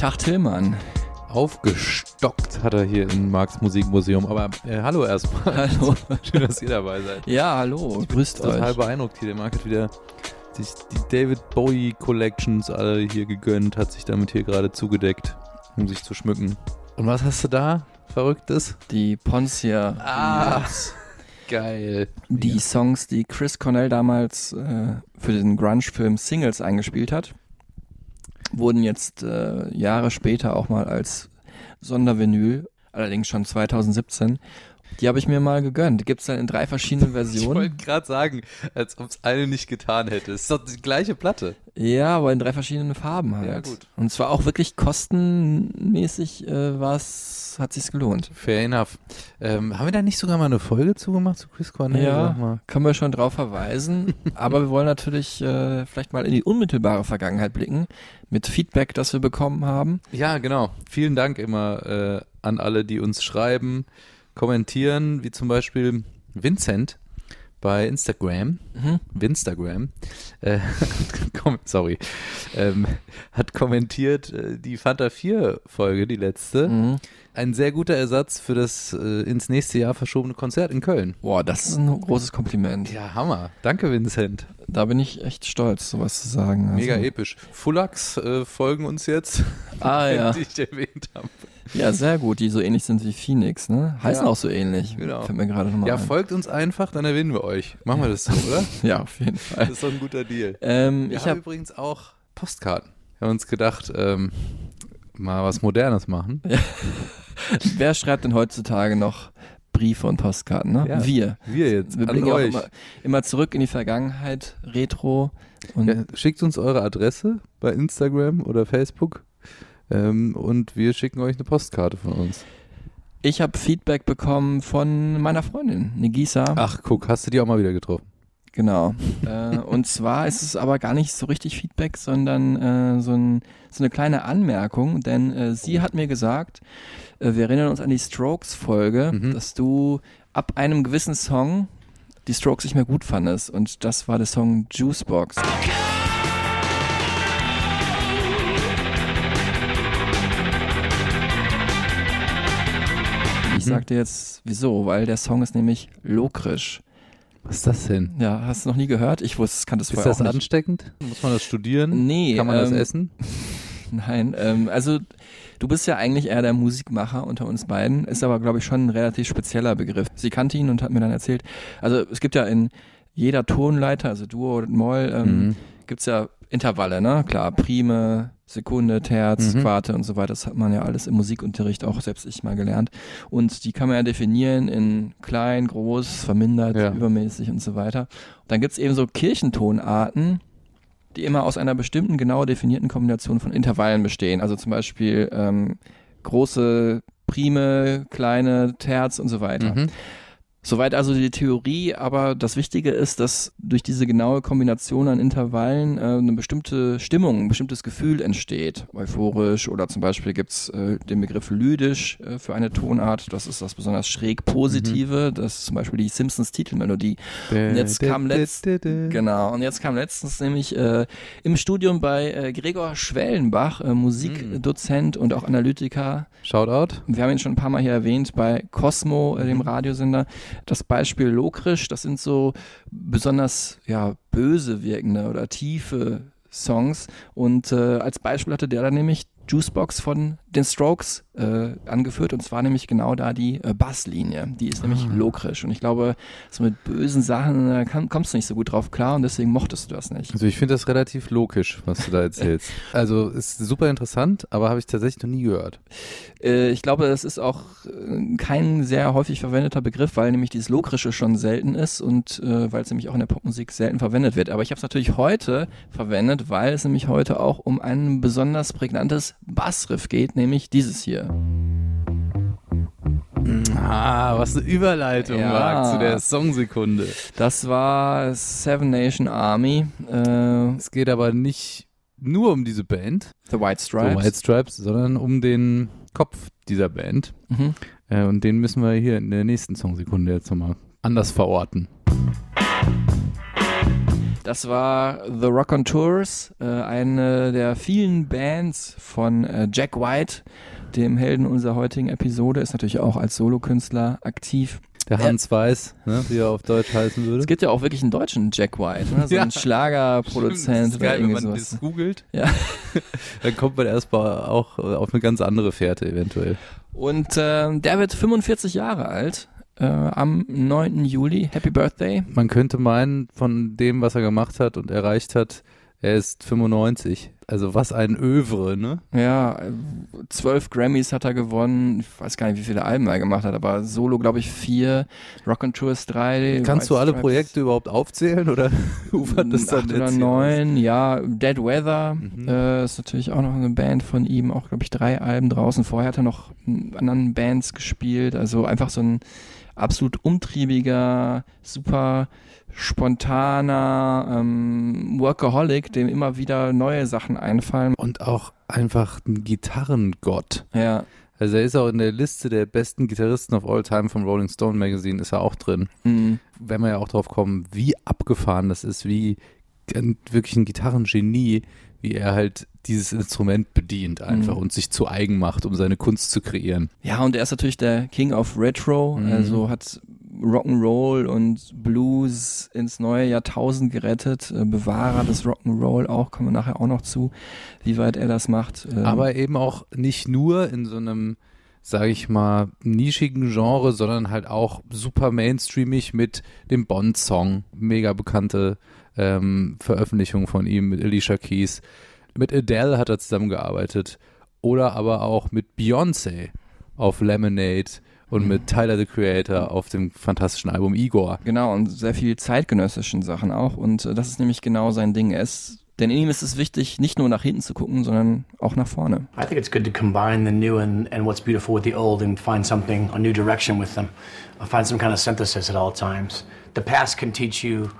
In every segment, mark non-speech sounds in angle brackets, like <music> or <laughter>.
Tag Tillmann. Aufgestockt hat er hier im Marx Musikmuseum. Aber äh, hallo erstmal. Hallo. <laughs> Schön, dass ihr dabei seid. Ja, hallo. Grüßt Total euch. beeindruckt hier. Der Marc hat wieder sich die David Bowie Collections alle hier gegönnt, hat sich damit hier gerade zugedeckt, um sich zu schmücken. Und was hast du da? Verrücktes? Die Poncia. Ah, geil. Die Songs, die Chris Cornell damals äh, für den Grunge-Film Singles eingespielt hat, wurden jetzt äh, Jahre später auch mal als Sondervinyl, allerdings schon 2017. Die habe ich mir mal gegönnt. Die gibt's dann in drei verschiedenen <laughs> Ich Versionen. wollte gerade sagen, als ob es eine nicht getan hätte. Es ist doch die gleiche Platte. Ja, aber in drei verschiedenen Farben halt. Ja, gut. Und zwar auch wirklich kostenmäßig äh, was hat sich's gelohnt. Fair enough. Ähm, haben wir da nicht sogar mal eine Folge zugemacht zu Chris Cornell? Ja. Können wir schon drauf verweisen. <laughs> Aber wir wollen natürlich äh, vielleicht mal in die unmittelbare Vergangenheit blicken mit Feedback, das wir bekommen haben. Ja, genau. Vielen Dank immer äh, an alle, die uns schreiben, kommentieren, wie zum Beispiel Vincent bei Instagram, Mhm. Winstagram, äh, <laughs> sorry, ähm, hat kommentiert äh, die Fanta 4 Folge, die letzte. Mhm. Ein sehr guter Ersatz für das äh, ins nächste Jahr verschobene Konzert in Köln. Boah, das ist ein großes Kompliment. Ja, Hammer. Danke, Vincent. Da bin ich echt stolz, sowas zu sagen. Also, Mega episch. Fullax äh, folgen uns jetzt, Ah <laughs> ja. die ich erwähnt habe. Ja, sehr gut, die so ähnlich sind wie Phoenix, ne? Heißen Ja. auch so ähnlich. Genau. Fällt mir gerade nochmal Ja, ein. folgt uns einfach, dann erwähnen wir euch. Machen wir das so, oder? <laughs> Ja, auf jeden Fall. Das ist doch ein guter Deal. Ähm, Wir ich habe übrigens auch Postkarten. Wir haben uns gedacht, ähm, mal was Modernes machen. <laughs> Wer schreibt denn heutzutage noch Briefe und Postkarten, ne? Ja. Wir. Wir jetzt, Wir an blicken auch euch. immer, immer zurück in die Vergangenheit, Retro. Ja, schickt uns eure Adresse bei Instagram oder Facebook ähm, und wir schicken euch eine Postkarte von uns. ich habe Feedback bekommen von meiner Freundin, Negisa. Ach, guck, hast du die auch mal wieder getroffen? Genau. <laughs> äh, und zwar ist es aber gar nicht so richtig Feedback, sondern äh, so, ein, so eine kleine Anmerkung, denn äh, sie hat mir gesagt, äh, wir erinnern uns an die Strokes-Folge, Mhm. dass du ab einem gewissen Song die Strokes nicht mehr gut fandest. Und das war der Song Juicebox. Ich Mhm. sagte jetzt, wieso? Weil der Song ist nämlich lokrisch. Was ist das denn? Ja, hast du noch nie gehört? Ich wusste, kannte es Ist vorher das auch nicht. ansteckend? Muss man das studieren? Nee, Kann man das ähm, essen? <laughs> Nein, ähm, also du bist ja eigentlich eher der Musikmacher unter uns beiden, ist aber, glaube ich, schon ein relativ spezieller Begriff. Sie kannte ihn und hat mir dann erzählt, also es gibt ja in jeder Tonleiter, also Duo und Moll, ähm, Mhm. gibt's ja Intervalle, ne? Klar, Prime, Sekunde, Terz, Mhm. Quarte und so weiter. Das hat man ja alles im Musikunterricht auch selbst ich mal gelernt. Und die kann man ja definieren in klein, groß, vermindert, Ja. übermäßig und so weiter. Und dann gibt's eben so Kirchentonarten, die immer aus einer bestimmten genau definierten Kombination von Intervallen bestehen. Also zum Beispiel ähm, große Prime, kleine Terz und so weiter. Mhm. Soweit also die Theorie, aber das Wichtige ist, dass durch diese genaue Kombination an Intervallen äh, eine bestimmte Stimmung, ein bestimmtes Gefühl entsteht. Euphorisch oder zum Beispiel gibt's äh, den Begriff lydisch äh, für eine Tonart. Das ist das besonders schräg Positive. Das ist zum Beispiel die Simpsons Titelmelodie. Und jetzt kam letzt, genau, und jetzt kam letztens nämlich äh, im Studium bei äh, Gregor Schwellenbach, äh, Musikdozent und auch Analytiker, Shoutout. wir haben ihn schon ein paar Mal hier erwähnt bei Cosmo, äh, dem Radiosender. Das Beispiel Lokrisch, das sind so besonders ja, böse wirkende oder tiefe Songs. Und äh, als Beispiel hatte der dann nämlich Juicebox von den Strokes äh, angeführt und zwar nämlich genau da die äh, Basslinie. Die ist nämlich lokrisch und ich glaube, so mit bösen Sachen äh, kann, kommst du nicht so gut drauf klar und deswegen mochtest du das nicht. Also ich finde das relativ logisch, was du da erzählst. <laughs> also ist super interessant, aber habe ich tatsächlich noch nie gehört. Äh, ich glaube, das ist auch äh, kein sehr häufig verwendeter Begriff, weil nämlich dieses Lokrische schon selten ist und äh, weil es nämlich auch in der Popmusik selten verwendet wird. Aber ich habe es natürlich heute verwendet, weil es nämlich heute auch um ein besonders prägnantes Bassriff geht, nämlich dieses hier. Ah, was eine Überleitung Ja. war zu der Songsekunde. Das war Seven Nation Army, äh, Es geht aber nicht nur um diese Band, The White The Stripes. White Stripes, sondern um den Kopf dieser Band. Mhm. Äh, und den müssen wir hier in der nächsten Songsekunde jetzt nochmal anders verorten. Das war The Rock on Tours, äh, eine der vielen Bands von äh, Jack White, dem Helden unserer heutigen Episode, ist natürlich auch als Solokünstler aktiv. Der Hans Weiß, ne, wie er auf Deutsch heißen würde. Es gibt ja auch wirklich einen deutschen Jack White, ne? so Ja. <laughs> ein Schlagerproduzent das ist oder wenn man sowas. das googelt, Ja. <laughs> dann kommt man erstmal auch äh, auf eine ganz andere Fährte eventuell. Und äh, der wird 45 Jahre alt äh, am 9. Juli. Happy Birthday. Man könnte meinen, von dem, was er gemacht hat und erreicht hat, er ist 95. Also was ein Övre, ne? Ja, zwölf Grammys hat er gewonnen. Ich weiß gar nicht, wie viele Alben er gemacht hat, aber Solo, glaube ich, vier. Rock and Tours drei. Kannst du White alle Stripes, Projekte überhaupt aufzählen oder <laughs> ufert das dann acht oder jetzt hier neun, ja. Dead Weather Mhm. äh, ist natürlich auch noch eine Band von ihm, auch glaube ich drei Alben draußen. Vorher hat er noch in anderen Bands gespielt, also einfach so ein absolut umtriebiger, super spontaner ähm, Workaholic, dem immer wieder neue Sachen einfallen. Und auch einfach ein Gitarrengott. Ja, Also er ist auch in der Liste der besten Gitarristen of all time vom Rolling Stone Magazine ist er auch drin. mhm. Wenn wir ja auch drauf kommen, wie abgefahren das ist, wie wirklich ein Gitarrengenie, wie er halt dieses Instrument bedient einfach Mhm. und sich zu eigen macht, um seine Kunst zu kreieren. Ja, und er ist natürlich der King of Retro, Mhm. also hat Rock'n'Roll und Blues ins neue Jahrtausend gerettet, äh, Bewahrer des Rock'n'Roll auch, kommen wir nachher auch noch zu, wie weit er das macht. Ähm, Aber eben auch nicht nur in so einem, sage ich mal, nischigen Genre, sondern halt auch super mainstreamig mit dem Bond-Song. Mega bekannte ähm, Veröffentlichung von ihm mit Alicia Keys. Mit Adele hat er zusammengearbeitet. Oder aber auch mit Beyoncé auf Lemonade und mit Tyler the Creator auf dem fantastischen Album Igor. Genau, und sehr viel zeitgenössischen Sachen auch. Und äh, das ist nämlich genau sein Ding. Ist, denn ihm ist es wichtig, nicht nur nach hinten zu gucken, sondern auch nach vorne. I think it's good to combine the new and, and what's beautiful with the old and find something, a new direction with them. Find some kind of synthesis at all times. The past can teach you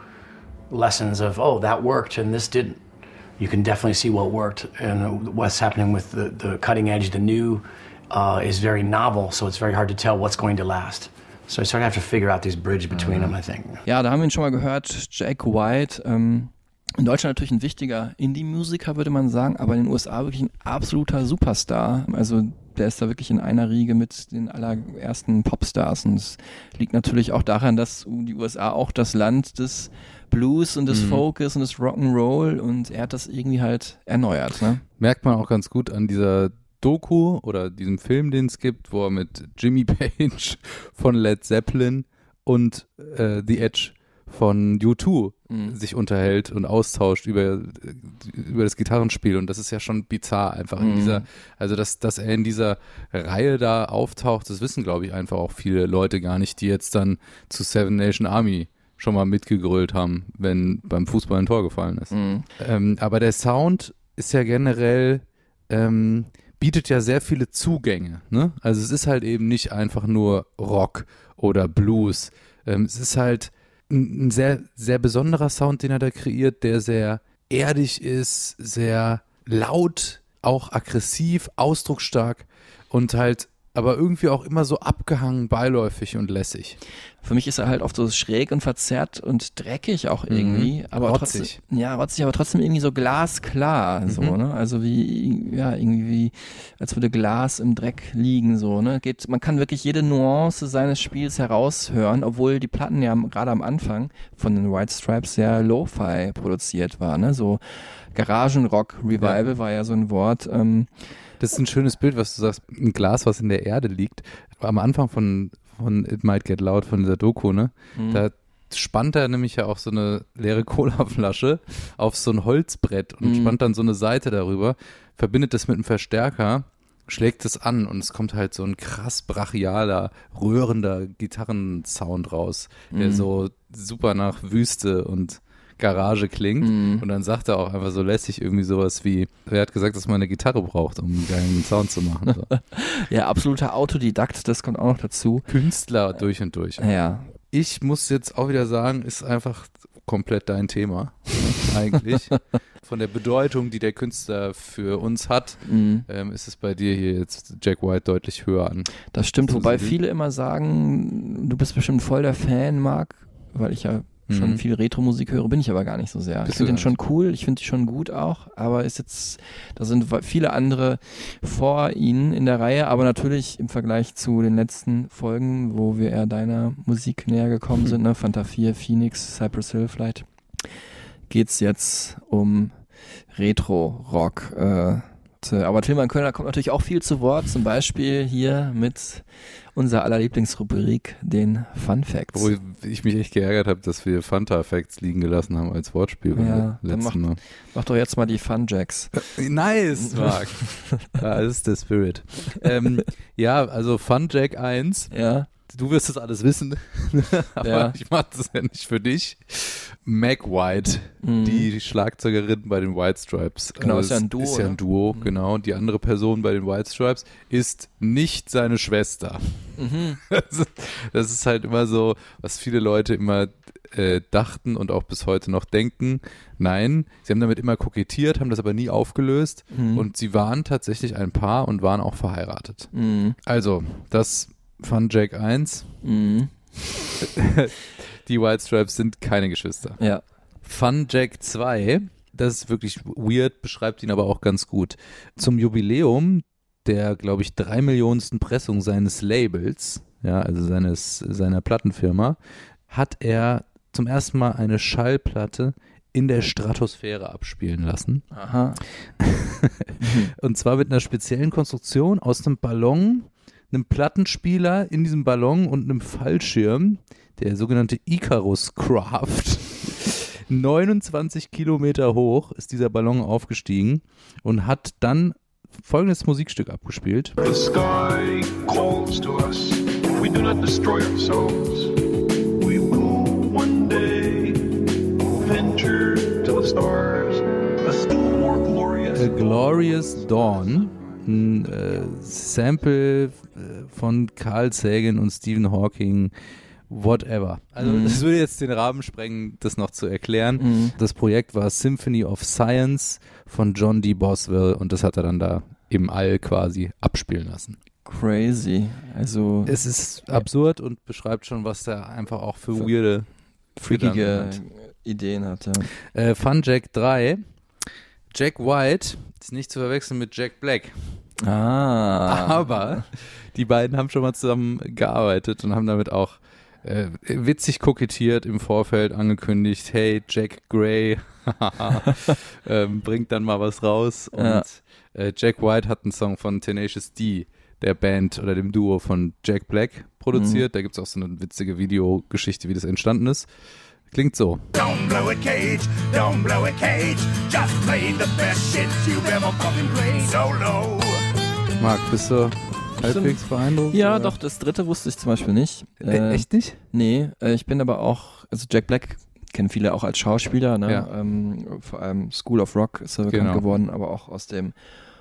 lessons of, oh, that worked and this didn't. You can definitely see what worked and what's happening with the, the cutting edge. The new uh, is very novel, so it's very hard to tell what's going to last. So I sort of have to figure out this bridge between them, I think. Ja, da haben wir ihn schon mal gehört, Jack White. Ähm, in Deutschland natürlich ein wichtiger Indie-Musiker, würde man sagen, aber in den USA wirklich ein absoluter Superstar. Also der ist da wirklich in einer Riege mit den allerersten Popstars. Und es liegt natürlich auch daran, dass die USA auch das Land des Blues und des Mhm. Folkes und des Rock'n'Roll und er hat das irgendwie halt erneuert. Ne? merkt man auch ganz gut an dieser Doku oder diesem Film, den es gibt, wo er mit Jimmy <laughs> Page von Led Zeppelin und äh, The Edge von U2 Mhm. sich unterhält und austauscht über, über das Gitarrenspiel. Und das ist ja schon bizarr einfach in Mhm. dieser, also dass, dass er in dieser Reihe da auftaucht, das wissen, glaube ich, einfach auch viele Leute gar nicht, die jetzt dann zu Seven Nation Army schon mal mitgegrölt haben, wenn beim Fußball ein Tor gefallen ist. Mhm. Ähm, aber der Sound ist ja generell, ähm, bietet ja sehr viele Zugänge. Ne? Also es ist halt eben nicht einfach nur Rock oder Blues. Ähm, es ist halt ein, ein sehr, sehr besonderer Sound, den er da kreiert, der sehr erdig ist, sehr laut, auch aggressiv, ausdrucksstark und halt aber irgendwie auch immer so abgehangen, beiläufig und lässig. Für mich ist er halt oft so schräg und verzerrt und dreckig auch irgendwie, aber Mhm. Rotzig. trotzdem, ja, rotzig, aber trotzdem irgendwie so glasklar, so, Mhm. ne? Also wie, ja, irgendwie wie, als würde Glas im Dreck liegen, so, ne? Geht, man kann wirklich jede Nuance seines Spiels heraushören, obwohl die Platten ja gerade am Anfang von den White Stripes sehr Lo-Fi produziert war, ne? So Garagenrock Revival war ja so ein Wort, ähm, Das ist ein schönes Bild, was du sagst, ein Glas, was in der Erde liegt. Am Anfang von, von It Might Get Loud, von dieser Doku, ne? Mhm. Da spannt er nämlich ja auch so eine leere <laughs> Colaflasche auf so ein Holzbrett und Mhm. spannt dann so eine Seite darüber, verbindet das mit einem Verstärker, schlägt es an und es kommt halt so ein krass brachialer, rührender Gitarrensound raus, der Mhm. so super nach Wüste und Garage klingt. Mhm. Und dann sagt er auch einfach so lässig irgendwie sowas wie, wer hat gesagt, dass man eine Gitarre braucht, um einen geilen Sound zu machen. So. <laughs> Ja, absoluter Autodidakt, das kommt auch noch dazu. Künstler durch und durch. Ja, Ich muss jetzt auch wieder sagen, ist einfach komplett dein Thema, <laughs> eigentlich. Von der Bedeutung, die der Künstler für uns hat, mhm. ähm, ist es bei dir hier jetzt Jack White deutlich höher an. das stimmt. Wobei viele immer sagen, du bist bestimmt voll der Fan, Marc, weil ich ja schon Mhm. viel Retro-Musik höre, bin ich aber gar nicht so sehr. Bist ich finde den schon cool, ich finde die schon gut auch, aber ist jetzt, da sind viele andere vor ihnen in der Reihe, aber natürlich im Vergleich zu den letzten Folgen, wo wir eher deiner Musik näher gekommen sind, ne, Fanta 4, Phoenix, Cypress Hill vielleicht, geht's jetzt um Retro-Rock. Äh, aber Tilman Kölner kommt natürlich auch viel zu Wort, zum Beispiel hier mit unserer aller Lieblingsrubrik, den Fun Facts. Wo ich mich echt geärgert habe, dass wir Fanta-Facts liegen gelassen haben als Wortspiel beim Ja, dann letzten Mal. Mach doch jetzt mal die Fun Jacks. Nice, Marc. <laughs> das ist der Spirit. ähm, ja, also Fun Jack 1. Ja. Du wirst das alles wissen, <laughs> aber Ja. ich mache das ja nicht für dich. Mac White, Mhm. die Schlagzeugerin bei den White Stripes. Genau, Also ist ja ein Duo, Ist ja ne? ein Duo, genau. Und die andere Person bei den White Stripes ist nicht seine Schwester. Mhm. <laughs> Das, das ist halt immer so, was viele Leute immer äh, dachten und auch bis heute noch denken. Nein, sie haben damit immer kokettiert, haben das aber nie aufgelöst Mhm. und sie waren tatsächlich ein Paar und waren auch verheiratet. Mhm. Also, das Fun Jack 1. Mhm. <laughs> Die White Stripes sind keine Geschwister. Ja. Fun Jack 2, das ist wirklich weird, beschreibt ihn aber auch ganz gut. Zum Jubiläum der, glaube ich, drei Millionensten Pressung seines Labels, ja, also seines, seiner Plattenfirma, hat er zum ersten Mal eine Schallplatte in der Stratosphäre abspielen lassen. Aha. <laughs> Und zwar mit einer speziellen Konstruktion aus einem Ballon, einem Plattenspieler in diesem Ballon und einem Fallschirm, der sogenannte Icarus Craft. <laughs> 29 Kilometer hoch ist dieser Ballon aufgestiegen und hat dann folgendes Musikstück abgespielt. The sky calls to us. We do not destroy ourselves. We will one day venture to the stars. A still more glorious. A Glorious Dawn, ein äh, Sample äh, von Carl Sagan und Stephen Hawking, whatever. Also Mhm. das würde jetzt den Rahmen sprengen, das noch zu erklären. Mhm. Das Projekt war Symphony of Science von John D. Boswell und das hat er dann da im All quasi abspielen lassen. Crazy. Also Es ist absurd und beschreibt schon, was der einfach auch für weirde freakige hat. Ideen hat. Ja. Äh, Fun Jack 3. Jack White ist nicht zu verwechseln mit Jack Black. Ah. Aber die beiden haben schon mal zusammen gearbeitet und haben damit auch äh, witzig kokettiert im Vorfeld angekündigt, hey, Jack Gray <laughs> ähm, bringt dann mal was raus. Und Ja. äh, Jack White hat einen Song von Tenacious D, der Band oder dem Duo von Jack Black, produziert. Da gibt es auch so eine witzige Videogeschichte, wie das entstanden ist. Klingt so. Don't blow a cage, don't blow a cage. Just play the best shit you've ever fucking played. Solo. Marc, bist du halbwegs beeindruckt? Ja, oder? doch, das dritte wusste ich zum Beispiel nicht. Äh, echt nicht? Nee, äh, ich bin aber auch, also Jack Black kennen viele auch als Schauspieler, ne? Ja. Ähm, vor allem School of Rock ist er bekannt Genau. geworden, aber auch aus dem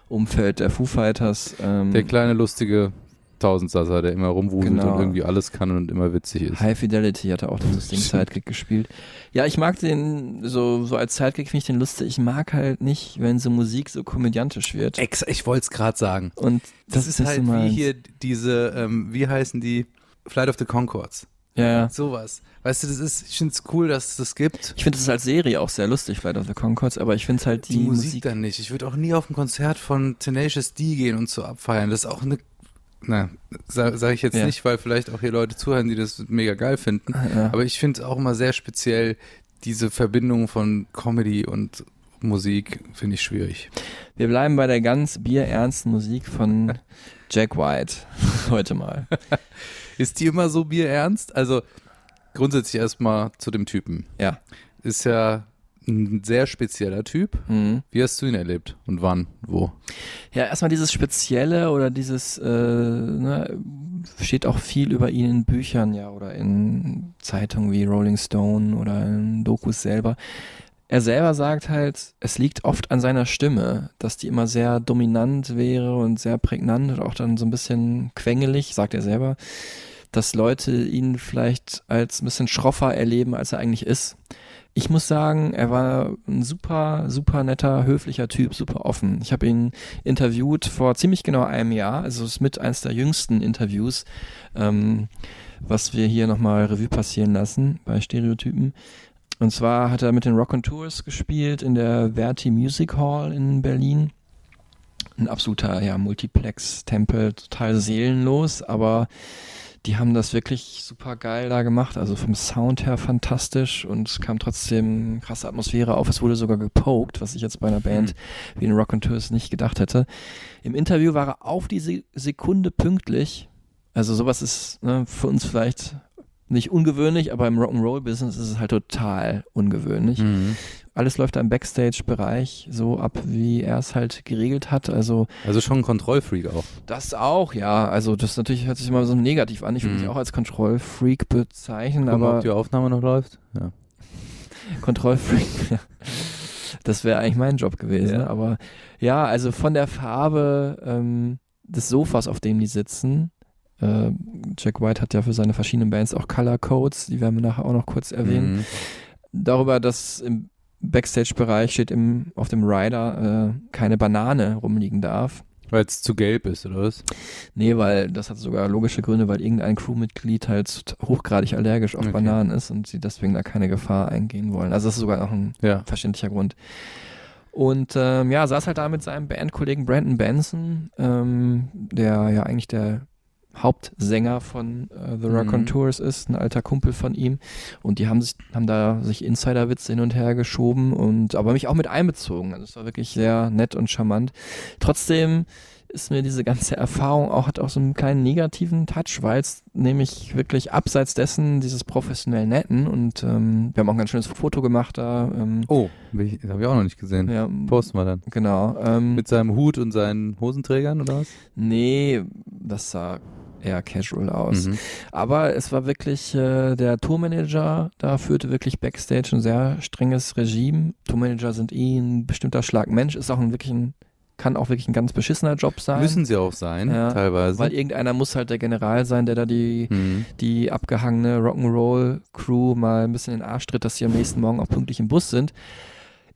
Umfeld der Foo Fighters. Ähm, Der kleine, lustige Tausendsasser, der immer rumwuselt Genau. und irgendwie alles kann und immer witzig ist. High Fidelity hat er auch dieses Ding. <laughs> Sidekick gespielt. Ja, ich mag den, so, so als Sidekick finde ich den lustig. Ich mag halt nicht, wenn so Musik so komödiantisch wird. Ex ich wollte es gerade sagen. Und Das, ist halt wie hier diese, ähm, wie heißen die? Flight of the Concords. Ja. Sowas. Weißt du, das ist, ich finde es cool, dass es das gibt. Ich finde es als Serie auch sehr lustig, Flight of the Concords, aber ich finde halt die, Die, Musik, Musik, dann nicht. Ich würde auch nie auf ein Konzert von Tenacious D gehen und so abfeiern. Das ist auch eine, na, sage sag ich jetzt Ja. nicht, weil vielleicht auch hier Leute zuhören, die das mega geil finden. Ja. Aber ich finde es auch immer sehr speziell, diese Verbindung von Comedy und Musik finde ich schwierig. Wir bleiben bei der ganz bierernsten Musik von Jack White <laughs> heute mal. <laughs> Ist die immer so bierernst? Also grundsätzlich erstmal zu dem Typen. Ja. Ist ja ein sehr spezieller Typ. Mhm. Wie hast du ihn erlebt und wann, wo? Ja, erstmal dieses Spezielle oder dieses, äh, ne, steht auch viel über ihn in Büchern, ja, oder in Zeitungen wie Rolling Stone oder in Dokus selber. Er selber sagt halt, es liegt oft an seiner Stimme, dass die immer sehr dominant wäre und sehr prägnant und auch dann so ein bisschen quengelig, sagt er selber, dass Leute ihn vielleicht als ein bisschen schroffer erleben, als er eigentlich ist. Ich muss sagen, er war ein super, super netter, höflicher Typ, super offen. Ich habe ihn interviewt vor ziemlich genau einem Jahr, also es ist mit eines der jüngsten Interviews, ähm, was wir hier nochmal Revue passieren lassen bei Stereotypen. Und zwar hat er mit den Rock and Tours gespielt in der Verti Music Hall in Berlin. Ein absoluter ja, Multiplex-Tempel, total seelenlos, aber die haben das wirklich super geil da gemacht, also vom Sound her fantastisch und es kam trotzdem krasse Atmosphäre auf. Es wurde sogar gepokt, was ich jetzt bei einer Band wie den Rock and Tours nicht gedacht hätte. Im Interview war er auf die Se Sekunde pünktlich. Also sowas ist ne, für uns vielleicht nicht ungewöhnlich, aber im Rock'n'Roll-Business ist es halt total ungewöhnlich. Mhm. Alles läuft da im Backstage-Bereich so ab, wie er es halt geregelt hat. Also Also schon ein Kontrollfreak auch. das auch, ja. Also das natürlich hört sich immer so negativ an. Ich würde Mhm. mich auch als Kontrollfreak bezeichnen, Gucken, aber ob die Aufnahme noch läuft. Ja. <laughs> Kontrollfreak. ja. Das wäre eigentlich mein Job gewesen. Ja. Aber ja, also von der Farbe ähm, des Sofas, auf dem die sitzen. Äh, Jack White hat ja für seine verschiedenen Bands auch Color Codes, die werden wir nachher auch noch kurz erwähnen. Mhm. Darüber, dass im Backstage-Bereich steht im, auf dem Rider äh, keine Banane rumliegen darf. Weil es zu gelb ist, oder was? Nee, weil das hat sogar logische Gründe, weil irgendein Crewmitglied halt hochgradig allergisch auf Okay. Bananen ist und sie deswegen da keine Gefahr eingehen wollen. Also das ist sogar auch ein Ja. verständlicher Grund. Und ähm, ja, saß halt da mit seinem Bandkollegen Brandon Benson, ähm, der ja eigentlich der Hauptsänger von äh, The Rock on Mhm. Tours ist, ein alter Kumpel von ihm. Und die haben sich, haben da sich Insiderwitze hin und her geschoben und aber mich auch mit einbezogen. Also es war wirklich sehr nett und charmant. Trotzdem ist mir diese ganze Erfahrung auch, hat auch so einen kleinen negativen Touch, weil es nämlich wirklich abseits dessen dieses professionell netten und ähm, wir haben auch ein ganz schönes Foto gemacht da. Ähm, Oh, ich- das habe ich auch noch nicht gesehen. ja, Posten wir dann. Genau. Ähm, Mit seinem Hut und seinen Hosenträgern oder was? nee, das sah eher casual aus. Mhm. Aber es war wirklich, äh, der Tourmanager da führte wirklich Backstage ein sehr strenges Regime. Tourmanager sind eh ein bestimmter Schlag Mensch, ist auch ein wirklich ein, kann auch wirklich ein ganz beschissener Job sein. Müssen sie auch sein, Ja, teilweise. Weil irgendeiner muss halt der General sein, der da die, Mhm. die abgehangene Rock'n'Roll-Crew mal ein bisschen in den Arsch tritt, dass sie am nächsten Morgen auch pünktlich im Bus sind.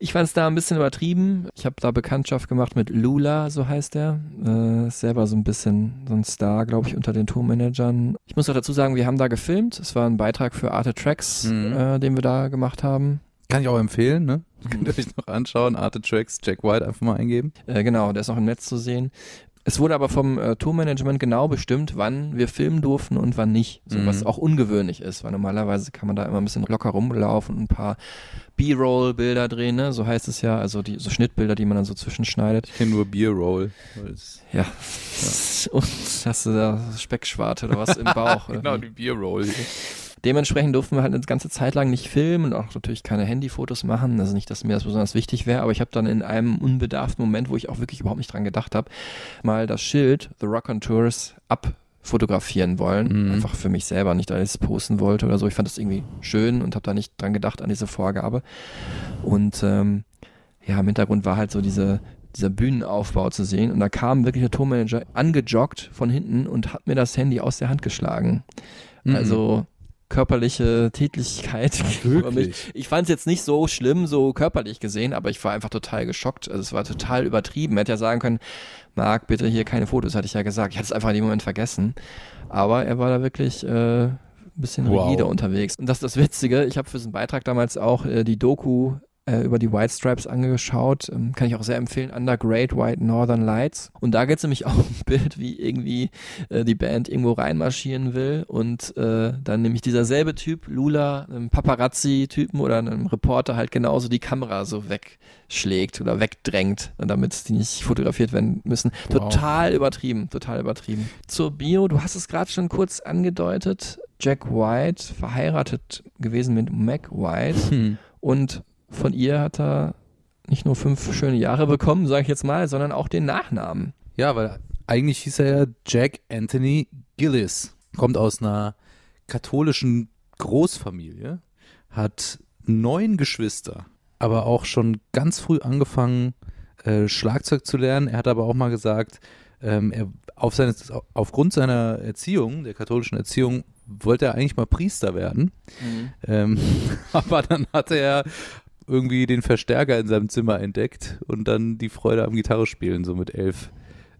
Ich fand es da ein bisschen übertrieben. Ich habe da Bekanntschaft gemacht mit Lula, so heißt er. Äh, selber so ein bisschen so ein Star, glaube ich, unter den Tourmanagern. Ich muss auch dazu sagen, wir haben da gefilmt. Es war ein Beitrag für Arte Tracks, Mhm. äh, den wir da gemacht haben. Kann ich auch empfehlen, ne? <laughs> Könnt ihr euch noch anschauen. Arte Tracks, Jack White einfach mal eingeben. Äh, genau, der ist auch im Netz zu sehen. Es wurde aber vom äh, Tourmanagement genau bestimmt, wann wir filmen durften und wann nicht. So, Mhm. Was auch ungewöhnlich ist, weil normalerweise kann man da immer ein bisschen locker rumlaufen und ein paar B-Roll-Bilder drehen, ne? so heißt es ja, also die so Schnittbilder, die man dann so zwischenschneidet. Ich kenne nur Beer Roll. weil es- Ja. <laughs> Und hast du da Speckschwarte oder was im Bauch? <laughs> genau, die Beer Roll. Dementsprechend durften wir halt eine ganze Zeit lang nicht filmen und auch natürlich keine Handyfotos machen. Also nicht, dass mir das besonders wichtig wäre, aber ich habe dann in einem unbedarften Moment, wo ich auch wirklich überhaupt nicht dran gedacht habe, mal das Schild The Rock on Tours abfotografieren wollen. Mhm. Einfach für mich selber, nicht, dass ich es posten wollte oder so. Ich fand das irgendwie schön und habe da nicht dran gedacht an diese Vorgabe. Und ähm, ja, im Hintergrund war halt so diese dieser Bühnenaufbau zu sehen und da kam wirklich der Tourmanager angejoggt von hinten und hat mir das Handy aus der Hand geschlagen. Mhm. Also körperliche Tätigkeit. <laughs> mich. Ich fand es jetzt nicht so schlimm, so körperlich gesehen, aber ich war einfach total geschockt. Also es war total übertrieben. Er hätte ja sagen können, Marc, bitte hier keine Fotos, hatte ich ja gesagt. Ich hatte es einfach in dem Moment vergessen. Aber er war da wirklich äh, ein bisschen Wow. rigide unterwegs. Und das ist das Witzige, ich habe für diesen Beitrag damals auch äh, die Doku äh, über die White Stripes angeschaut. Ähm, kann ich auch sehr empfehlen. Under Great White Northern Lights. Und da gibt es nämlich <laughs> auch ein Bild, wie irgendwie äh, die Band irgendwo reinmarschieren will und äh, dann nämlich dieser selbe Typ, Lula, einem Paparazzi-Typen oder einem Reporter halt genauso die Kamera so wegschlägt oder wegdrängt, damit die nicht fotografiert werden müssen. Wow. Total übertrieben, total übertrieben. Zur Bio, du hast es gerade schon kurz angedeutet. Jack White, verheiratet gewesen mit Mac White Hm. und von ihr hat er nicht nur fünf schöne Jahre bekommen, sage ich jetzt mal, sondern auch den Nachnamen. Ja, weil eigentlich hieß er ja Jack Anthony Gillis kommt aus einer katholischen Großfamilie, hat neun Geschwister, aber auch schon ganz früh angefangen, äh, Schlagzeug zu lernen. Er hat aber auch mal gesagt, ähm, er auf seine, aufgrund seiner Erziehung, der katholischen Erziehung, wollte er eigentlich mal Priester werden. Ähm, <laughs> aber dann hatte er irgendwie den Verstärker in seinem Zimmer entdeckt und dann die Freude am Gitarrespielen so mit elf,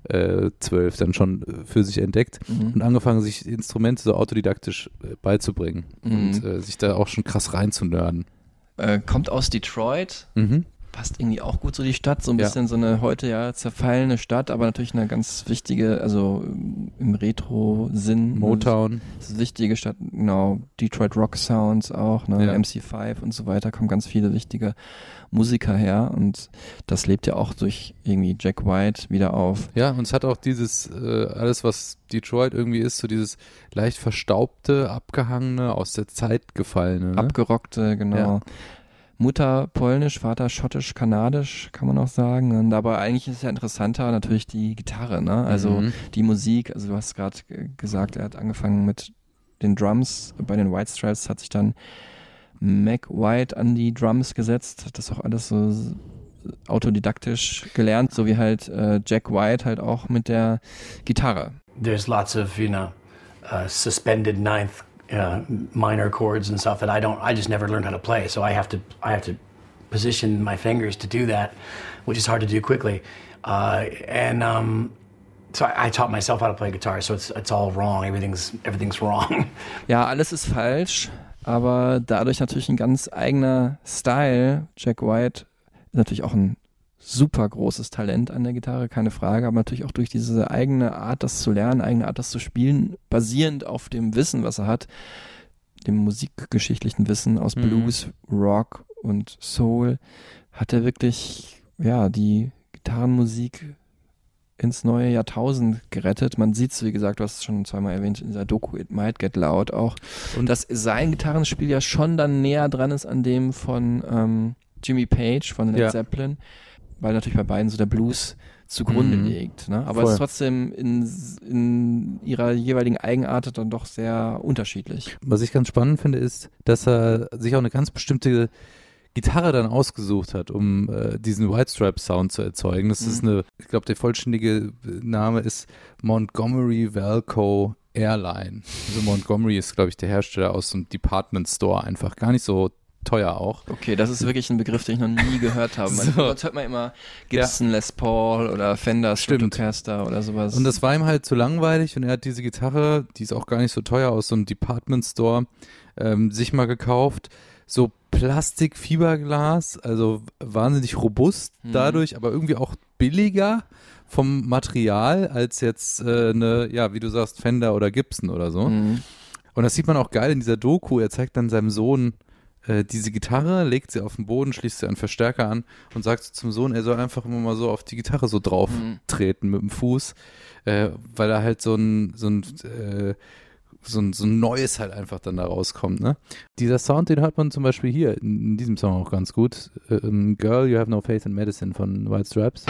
äh, zwölf dann schon für sich entdeckt Mhm. und angefangen, sich Instrumente so autodidaktisch äh, beizubringen und Mhm. äh, sich da auch schon krass reinzunörden. Äh, kommt aus Detroit, Mhm. Passt irgendwie auch gut so die Stadt, so ein Ja. bisschen so eine heute ja zerfallene Stadt, aber natürlich eine ganz wichtige, also ähm, im Retro-Sinn. Motown. Das ist eine wichtige Stadt, genau. Detroit Rock Sounds auch, ne? Ja. MC5 und so weiter, kommen ganz viele wichtige Musiker her und das lebt ja auch durch irgendwie Jack White wieder auf. Ja, und es hat auch dieses, äh, alles was Detroit irgendwie ist, so dieses leicht verstaubte, abgehangene, aus der Zeit gefallene. Ne? Abgerockte, genau. Ja. Mutter polnisch, Vater schottisch, kanadisch, kann man auch sagen. Und aber eigentlich ist ja interessanter natürlich die Gitarre, ne? Also Mhm. die Musik, also du hast gerade gesagt, er hat angefangen mit den Drums bei den White Stripes, hat sich dann Mac White an die Drums gesetzt, hat das auch alles so autodidaktisch gelernt, so wie halt äh, Jack White halt auch mit der Gitarre. There's lots of, you know, uh, suspended ninth uh, minor chords and stuff that I don't, I just never learned how to play. So I have to, I have to position my fingers to do that, which is hard to do quickly. Uh, and um, so I, I taught myself how to play guitar. So it's, it's all wrong. Everything's, everything's <laughs> wrong. Ja, alles ist falsch, aber dadurch natürlich ein ganz eigener Style. Jack White ist natürlich auch ein super großes Talent an der Gitarre, keine Frage, aber natürlich auch durch diese eigene Art, das zu lernen, eigene Art, das zu spielen, basierend auf dem Wissen, was er hat, dem musikgeschichtlichen Wissen aus Mhm. Blues, Rock und Soul, hat er wirklich, ja, die Gitarrenmusik ins neue Jahrtausend gerettet. Man sieht es, wie gesagt, du hast es schon zweimal erwähnt, in dieser Doku It Might Get Loud auch. Und dass sein Gitarrenspiel ja schon dann näher dran ist an dem von ähm, Jimmy Page von Led Ja. Zeppelin, weil natürlich bei beiden so der Blues zugrunde Mhm. liegt. Ne? Aber Voll. es ist trotzdem in, in ihrer jeweiligen Eigenart dann doch sehr unterschiedlich. Was ich ganz spannend finde, ist, dass er sich auch eine ganz bestimmte Gitarre dann ausgesucht hat, um äh, diesen White Stripe Sound zu erzeugen. Das ist Mhm. eine, ich glaube, der vollständige Name ist Montgomery Valco Airline. Also Montgomery ist, glaube ich, der Hersteller aus einem Department Store, einfach gar nicht so teuer auch. Okay, das ist wirklich ein Begriff, den ich noch nie gehört habe. <laughs> So. Sonst hört man immer Gibson Les Paul oder Fender. Stratocaster oder sowas. Und das war ihm halt zu langweilig und er hat diese Gitarre, die ist auch gar nicht so teuer, aus so einem Department Store, ähm, sich mal gekauft. So Plastikfiberglas, also wahnsinnig robust Mhm. dadurch, aber irgendwie auch billiger vom Material als jetzt äh, eine, ja, wie du sagst, Fender oder Gibson oder so. Mhm. Und das sieht man auch geil in dieser Doku. Er zeigt dann seinem Sohn äh, diese Gitarre, legt sie auf den Boden, schließt sie an den Verstärker an und sagt zum Sohn, er soll einfach immer mal so auf die Gitarre so drauf Mhm. treten mit dem Fuß, äh, weil er halt so ein, so ein äh, so ein, so ein Neues halt einfach dann da rauskommt, ne? Dieser Sound, den hört man zum Beispiel hier in, in diesem Song auch ganz gut. Äh, ähm, Girl, You Have No Faith in Medicine von White Stripes.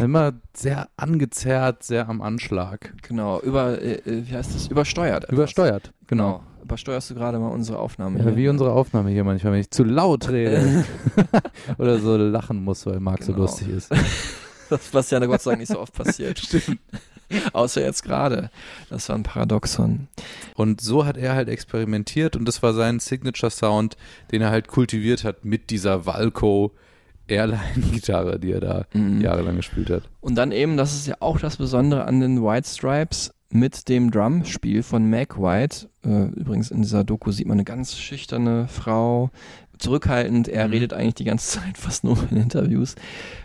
Immer sehr angezerrt, sehr am Anschlag. Genau, über, äh, äh, wie heißt das? Übersteuert. etwas. Übersteuert, genau. Genau. Übersteuerst du gerade mal unsere Aufnahme Ja, hier. wie unsere Aufnahme hier manchmal, wenn ich zu laut rede <laughs> <laughs> oder so lachen muss, weil Marc so Genau. lustig ist. <laughs> Das, was ja Gott sei Dank nicht so oft passiert. Stimmt. Außer jetzt gerade. Das war ein Paradoxon. Und so hat er halt experimentiert und das war sein Signature-Sound, den er halt kultiviert hat mit dieser Valco Airline-Gitarre, die er da Mhm. jahrelang gespielt hat. Und dann eben, das ist ja auch das Besondere an den White Stripes mit dem Drumspiel von Mac White. Äh, übrigens in dieser Doku sieht man eine ganz schüchterne Frau, zurückhaltend. Er Mhm. redet eigentlich die ganze <laughs> Zeit fast nur in Interviews,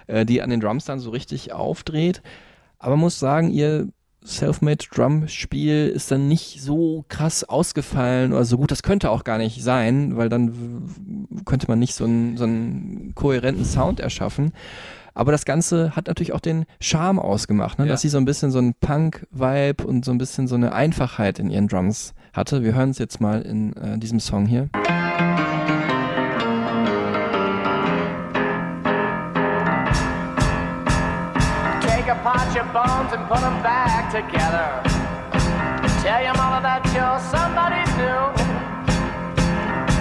äh, die an den Drums dann so richtig aufdreht. Aber muss sagen, ihr Selfmade Drum-Spiel ist dann nicht so krass ausgefallen oder so gut. Das könnte auch gar nicht sein, weil dann könnte man nicht so einen, so einen kohärenten Sound erschaffen. Aber das Ganze hat natürlich auch den Charme ausgemacht, ne? Ja. dass sie so ein bisschen so einen Punk-Vibe und so ein bisschen so eine Einfachheit in ihren Drums hatte. Wir hören es jetzt mal in äh, diesem Song hier. Bones and put them back together. Tell your mother that you're somebody new.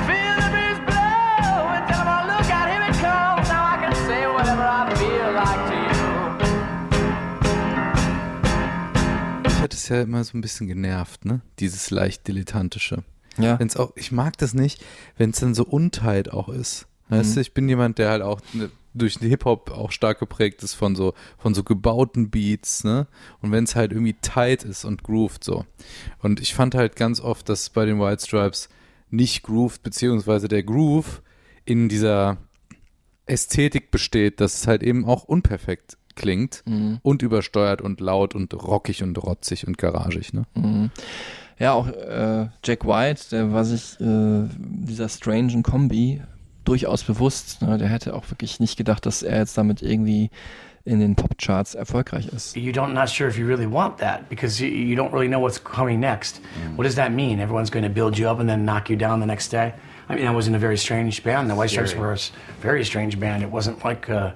Feel the breeze blow and tell 'em, oh, look out, here it comes. Now I can say whatever I feel like to you. Ich hatte es ja immer so ein bisschen genervt, ne? Dieses leicht dilettantische. Ja. Wenn's auch, ich mag das nicht, wenn es dann so untight auch ist. Weißt Mhm. du, ich bin jemand, der halt auch ne, durch den Hip-Hop auch stark geprägt ist von so, von so gebauten Beats, ne? Und wenn es halt irgendwie tight ist und grooved so. Und ich fand halt ganz oft, dass bei den White Stripes nicht grooved, beziehungsweise der Groove in dieser Ästhetik besteht, dass es halt eben auch unperfekt klingt Mhm. und übersteuert und laut und rockig und rotzig und garagig, ne? Mhm. Ja, auch äh, Jack White, der war sich äh, dieser strangen Kombi durchaus bewusst. Ne? Der hätte auch wirklich nicht gedacht, dass er jetzt damit irgendwie in den Popcharts erfolgreich ist. you don't not sure if you really want that because you, you don't really know what's coming next. What does that mean? Everyone's going to build you up and then knock you down the next day. I mean, I was in a very strange band. The White Stripes were a very strange band. It wasn't like uh,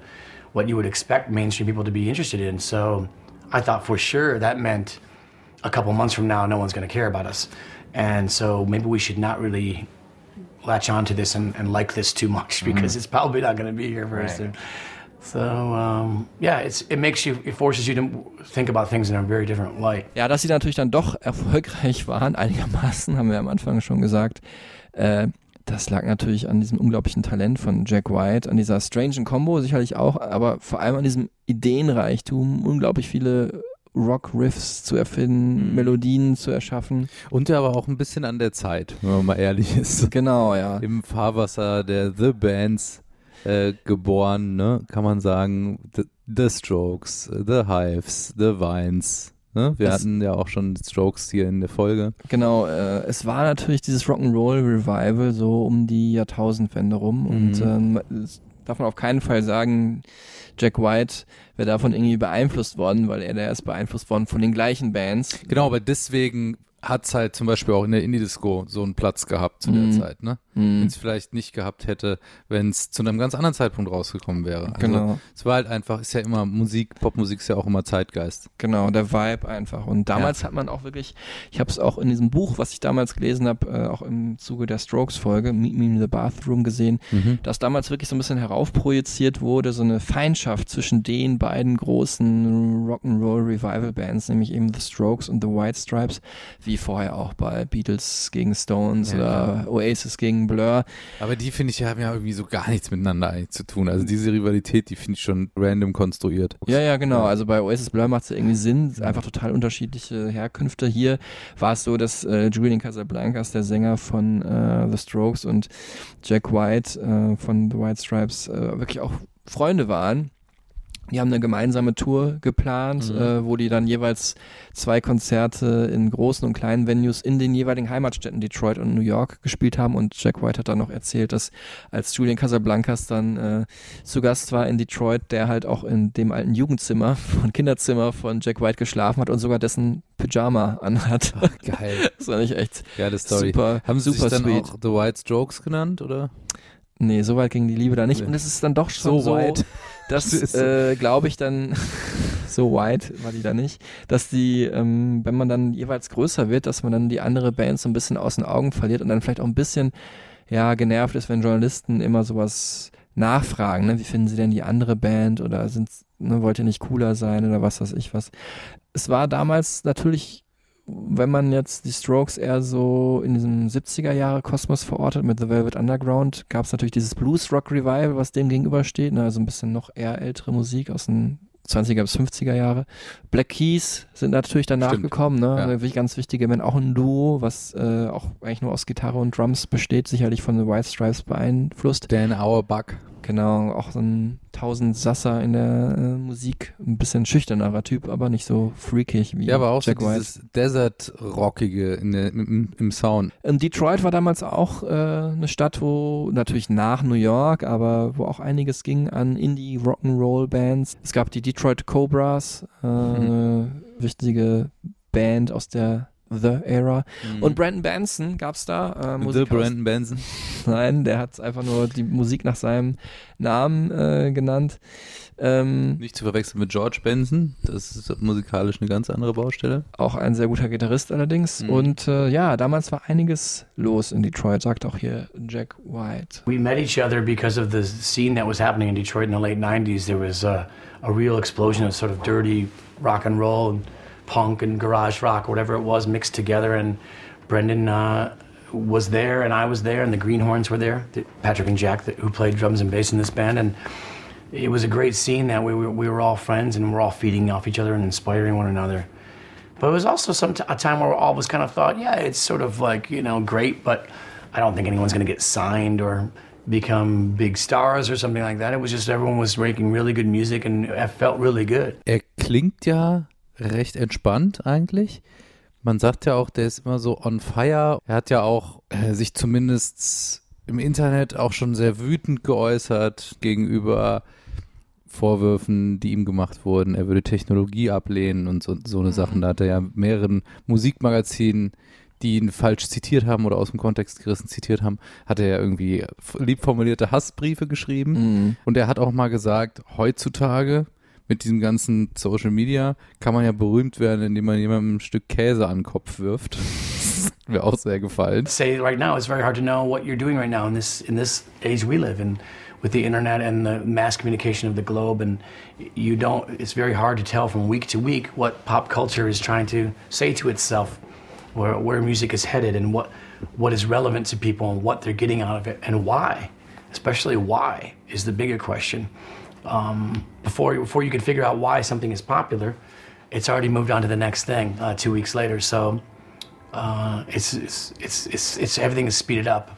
what you would expect mainstream people to be interested in. So I thought for sure that meant a couple months from now, no one's going to care about us. And so maybe we should not really latch onto this and, and like this too much <laughs> because it's probably not going to be here very Right. soon. So um, yeah, it's it makes you it forces you to think about things in a very different light. Ja, dass sie natürlich dann doch erfolgreich waren, <laughs> einigermaßen, haben wir am Anfang schon gesagt. Äh, das lag natürlich an diesem unglaublichen Talent von Jack White, an dieser strangen Combo sicherlich auch, aber vor allem an diesem Ideenreichtum, unglaublich viele Rock-Riffs zu erfinden, Melodien zu erschaffen. Und ja aber auch ein bisschen an der Zeit, wenn man mal ehrlich ist. <laughs> Genau, ja. Im Fahrwasser der The Bands äh, geboren, ne, kann man sagen, The, The Strokes, The Hives, The Vines. Ne? Wir Das- hatten ja auch schon Strokes hier in der Folge. Genau, äh, es war natürlich dieses Rock'n'Roll Revival so um die Jahrtausendwende rum und ähm, es darf man auf keinen Fall sagen, Jack White wäre davon irgendwie beeinflusst worden, weil er der ist beeinflusst worden von den gleichen Bands. Genau, aber deswegen hat es halt zum Beispiel auch in der Indie-Disco so einen Platz gehabt zu Mhm. der Zeit, ne? Mhm. Wenn es vielleicht nicht gehabt hätte, wenn es zu einem ganz anderen Zeitpunkt rausgekommen wäre. Also, Genau. Es war halt einfach, ist ja immer Musik, Popmusik ist ja auch immer Zeitgeist. Genau, der Vibe einfach. Und damals hat man auch wirklich, ich habe es auch in diesem Buch, was ich damals gelesen habe, äh, auch im Zuge der Strokes-Folge, Meet Me in the Bathroom gesehen, Mhm. dass damals wirklich so ein bisschen heraufprojiziert wurde, so eine Feindschaft zwischen den beiden großen Rock'n'Roll-Revival-Bands, nämlich eben The Strokes und The White Stripes, wie vorher auch bei Beatles gegen Stones Ja, oder Oasis gegen Blur. Aber die finde ich haben ja irgendwie so gar nichts miteinander eigentlich zu tun. Also diese Rivalität, die finde ich schon random konstruiert. Ja, ja, genau. Also bei Oasis Blur macht es ja irgendwie Sinn. Einfach total unterschiedliche Herkünfte. Hier war es so, dass äh, Julian Casablancas, der Sänger von äh, The Strokes und Jack White äh, von The White Stripes äh, wirklich auch Freunde waren. Die haben eine gemeinsame Tour geplant, Mhm. äh, wo die dann jeweils zwei Konzerte in großen und kleinen Venues in den jeweiligen Heimatstädten Detroit und New York gespielt haben. Und Jack White hat dann noch erzählt, dass als Julian Casablancas dann äh, zu Gast war in Detroit, der halt auch in dem alten Jugendzimmer <laughs> und Kinderzimmer von Jack White geschlafen hat und sogar dessen Pyjama anhat. Geil. <laughs> das war nicht echt Geile Story. super, Haben sie super sich dann sweet. auch The White Strokes genannt, oder? Nee, so weit ging die Liebe da nicht. Nee. Und es ist dann doch schon So so, weit. <laughs> dass, <laughs> äh, glaube ich, dann, <laughs> so weit war die da nicht, dass die, ähm, wenn man dann jeweils größer wird, dass man dann die andere Band so ein bisschen aus den Augen verliert und dann vielleicht auch ein bisschen, ja, genervt ist, wenn Journalisten immer sowas nachfragen, ne? Wie finden sie denn die andere Band oder sind, ne, wollt ihr nicht cooler sein oder was weiß ich was. Es war damals natürlich wenn man jetzt die Strokes eher so in diesem 70er Jahre Kosmos verortet mit The Velvet Underground, gab es natürlich dieses Blues Rock Revival, was dem gegenübersteht, ne, also ein bisschen noch eher ältere Musik aus den 20er bis 50er Jahre. Black Keys sind natürlich danach Stimmt. gekommen, ne? Ja. Also wirklich ganz wichtige Band, auch ein Duo, was äh, auch eigentlich nur aus Gitarre und Drums besteht, sicherlich von The White Stripes beeinflusst. Dan Auerbach. Genau, auch so ein Tausendsasser in der äh, Musik. Ein bisschen schüchternerer Typ, aber nicht so freakig wie Ja, aber auch Jack so dieses Desert-Rockige im, im Sound. Und Detroit war damals auch äh, eine Stadt, wo natürlich nach New York, aber wo auch einiges ging an Indie-Rock'n'Roll-Bands. Es gab die Detroit Cobras, äh, eine wichtige Band aus der The Era. Und Brandon Benson gab's da. Äh, The Musiker aus- Brandon Benson. <laughs> Nein, der hat einfach nur die Musik nach seinem Namen äh, genannt. Ähm, Nicht zu verwechseln mit George Benson. Das ist musikalisch eine ganz andere Baustelle. auch ein sehr guter Gitarrist allerdings. Mhm. Und äh, ja, damals war einiges los in Detroit, sagt auch hier Jack White. We met each other because of the scene that was happening in Detroit in the late 90s. There was a, a real explosion of sort of dirty rock and roll and punk and garage rock, whatever it was, mixed together. And Brendan uh, was there, and I was there, and the Greenhorns were there, the- Patrick and Jack, who played drums and bass in this band. And it was a great scene that we were, we were all friends and we're all feeding off each other and inspiring one another. But it was also some t- a time where all of us kind of thought, yeah, it's sort of like, you know, great, but I don't think anyone's going to get signed or become big stars or something like that. It was just everyone was making really good music and it felt really good. Er klingt ja recht entspannt eigentlich. Man sagt ja auch, der ist immer so on fire. Er hat ja auch äh, sich zumindest im Internet auch schon sehr wütend geäußert gegenüber Vorwürfen, die ihm gemacht wurden. Er würde Technologie ablehnen und so, so eine Sachen. Da hat er ja mehreren Musikmagazinen, die ihn falsch zitiert haben oder aus dem Kontext gerissen zitiert haben, hat er ja irgendwie lieb formulierte Hassbriefe geschrieben. Mhm. Und er hat auch mal gesagt, heutzutage mit diesem ganzen Social Media kann man ja berühmt werden, indem man jemandem ein Stück Käse an den Kopf wirft. Das hat mir auch sehr gefallen. Say right now, it's very hard to know what you're doing right now in this in this age we live in, with the internet and the mass communication of the globe, and you don't. It's very hard to tell from week to week what pop culture is trying to say to itself, where where music is headed, and what what is relevant to people, and what they're getting out of it, and why. Especially why is the bigger question. Um, before before you can figure out why something is popular, it's already moved on to the next thing uh, two weeks later. So uh, it's, it's, it's, it's, it's, everything is speeded up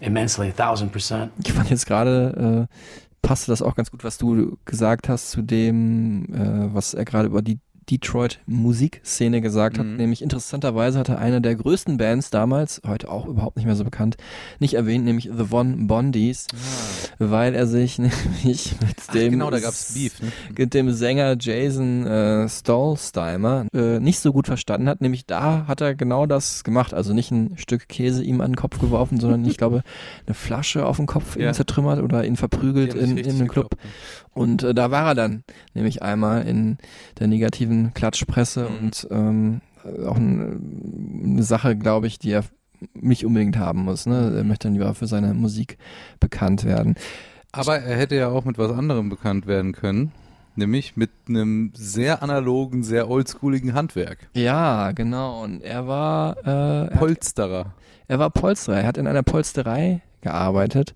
immensely, a thousand percent. Ich fand jetzt gerade, äh, passte das auch ganz gut, was du gesagt hast zu dem, äh, was er gerade über die Detroit Musikszene gesagt hat. Nämlich interessanterweise hatte eine der größten Bands damals, heute auch überhaupt nicht mehr so bekannt, nicht erwähnt, nämlich The Von Bondies, weil er sich <laughs> nämlich mit Ach, dem genau, Beef, ne? mit dem Sänger Jason äh, Stolzheimer äh, nicht so gut verstanden hat. Nämlich da hat er genau das gemacht. Also nicht ein Stück Käse ihm an den Kopf geworfen, sondern ich <laughs> glaube eine Flasche auf den Kopf Ja. zertrümmert oder ihn verprügelt in, in einem Club. gekloppt, Und äh, da war er dann, nämlich einmal in der negativen Klatschpresse Mhm. und ähm, auch ein, eine Sache, glaube ich, die er nicht unbedingt haben muss. Ne? Er möchte dann lieber für seine Musik bekannt werden. Aber er hätte ja auch mit was anderem bekannt werden können. Nämlich mit einem sehr analogen, sehr oldschooligen Handwerk. Ja, genau. Und er war äh, er hat Polsterer. Er war Polsterer. Er hat in einer Polsterei gearbeitet, äh,